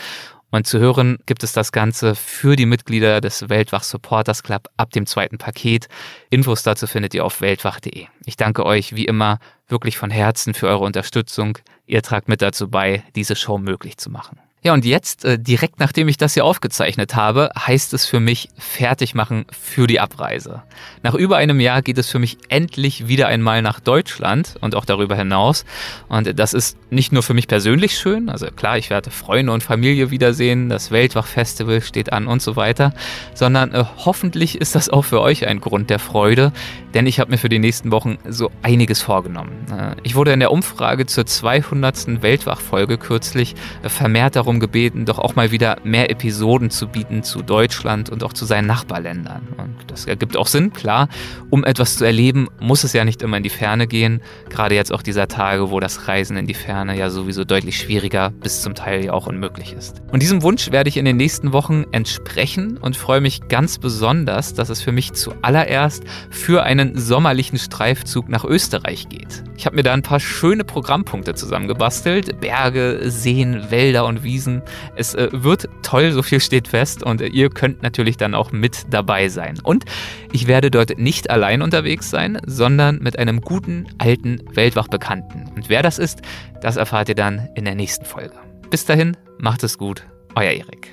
Und zu hören gibt es das Ganze für die Mitglieder des Weltwach Supporters Club ab dem zweiten Paket. Infos dazu findet ihr auf weltwach.de. Ich danke euch wie immer wirklich von Herzen für eure Unterstützung. Ihr tragt mit dazu bei, diese Show möglich zu machen. Ja, und jetzt, äh, direkt nachdem ich das hier aufgezeichnet habe, heißt es für mich fertig machen für die Abreise. Nach über einem Jahr geht es für mich endlich wieder einmal nach Deutschland und auch darüber hinaus. Und das ist nicht nur für mich persönlich schön, also klar, ich werde Freunde und Familie wiedersehen, das Weltwach-Festival steht an und so weiter, sondern äh, hoffentlich ist das auch für euch ein Grund der Freude, denn ich habe mir für die nächsten Wochen so einiges vorgenommen. Äh, ich wurde in der Umfrage zur 200. Weltwach-Folge kürzlich äh, vermehrt darum gebeten, doch auch mal wieder mehr Episoden zu bieten zu Deutschland und auch zu seinen Nachbarländern. Und das ergibt auch Sinn, klar. Um etwas zu erleben, muss es ja nicht immer in die Ferne gehen. Gerade jetzt auch dieser Tage, wo das Reisen in die Ferne ja sowieso deutlich schwieriger, bis zum Teil ja auch unmöglich ist. Und diesem Wunsch werde ich in den nächsten Wochen entsprechen und freue mich ganz besonders, dass es für mich zuallererst für einen sommerlichen Streifzug nach Österreich geht. Ich habe mir da ein paar schöne Programmpunkte zusammengebastelt. Berge, Seen, Wälder und Wiesen. Es äh, wird toll, so viel steht fest und äh, ihr könnt natürlich dann auch mit dabei sein. Und ich werde dort nicht allein unterwegs sein, sondern mit einem guten, alten Weltwach-Bekannten. Und wer das ist, das erfahrt ihr dann in der nächsten Folge. Bis dahin, macht es gut, euer Erik.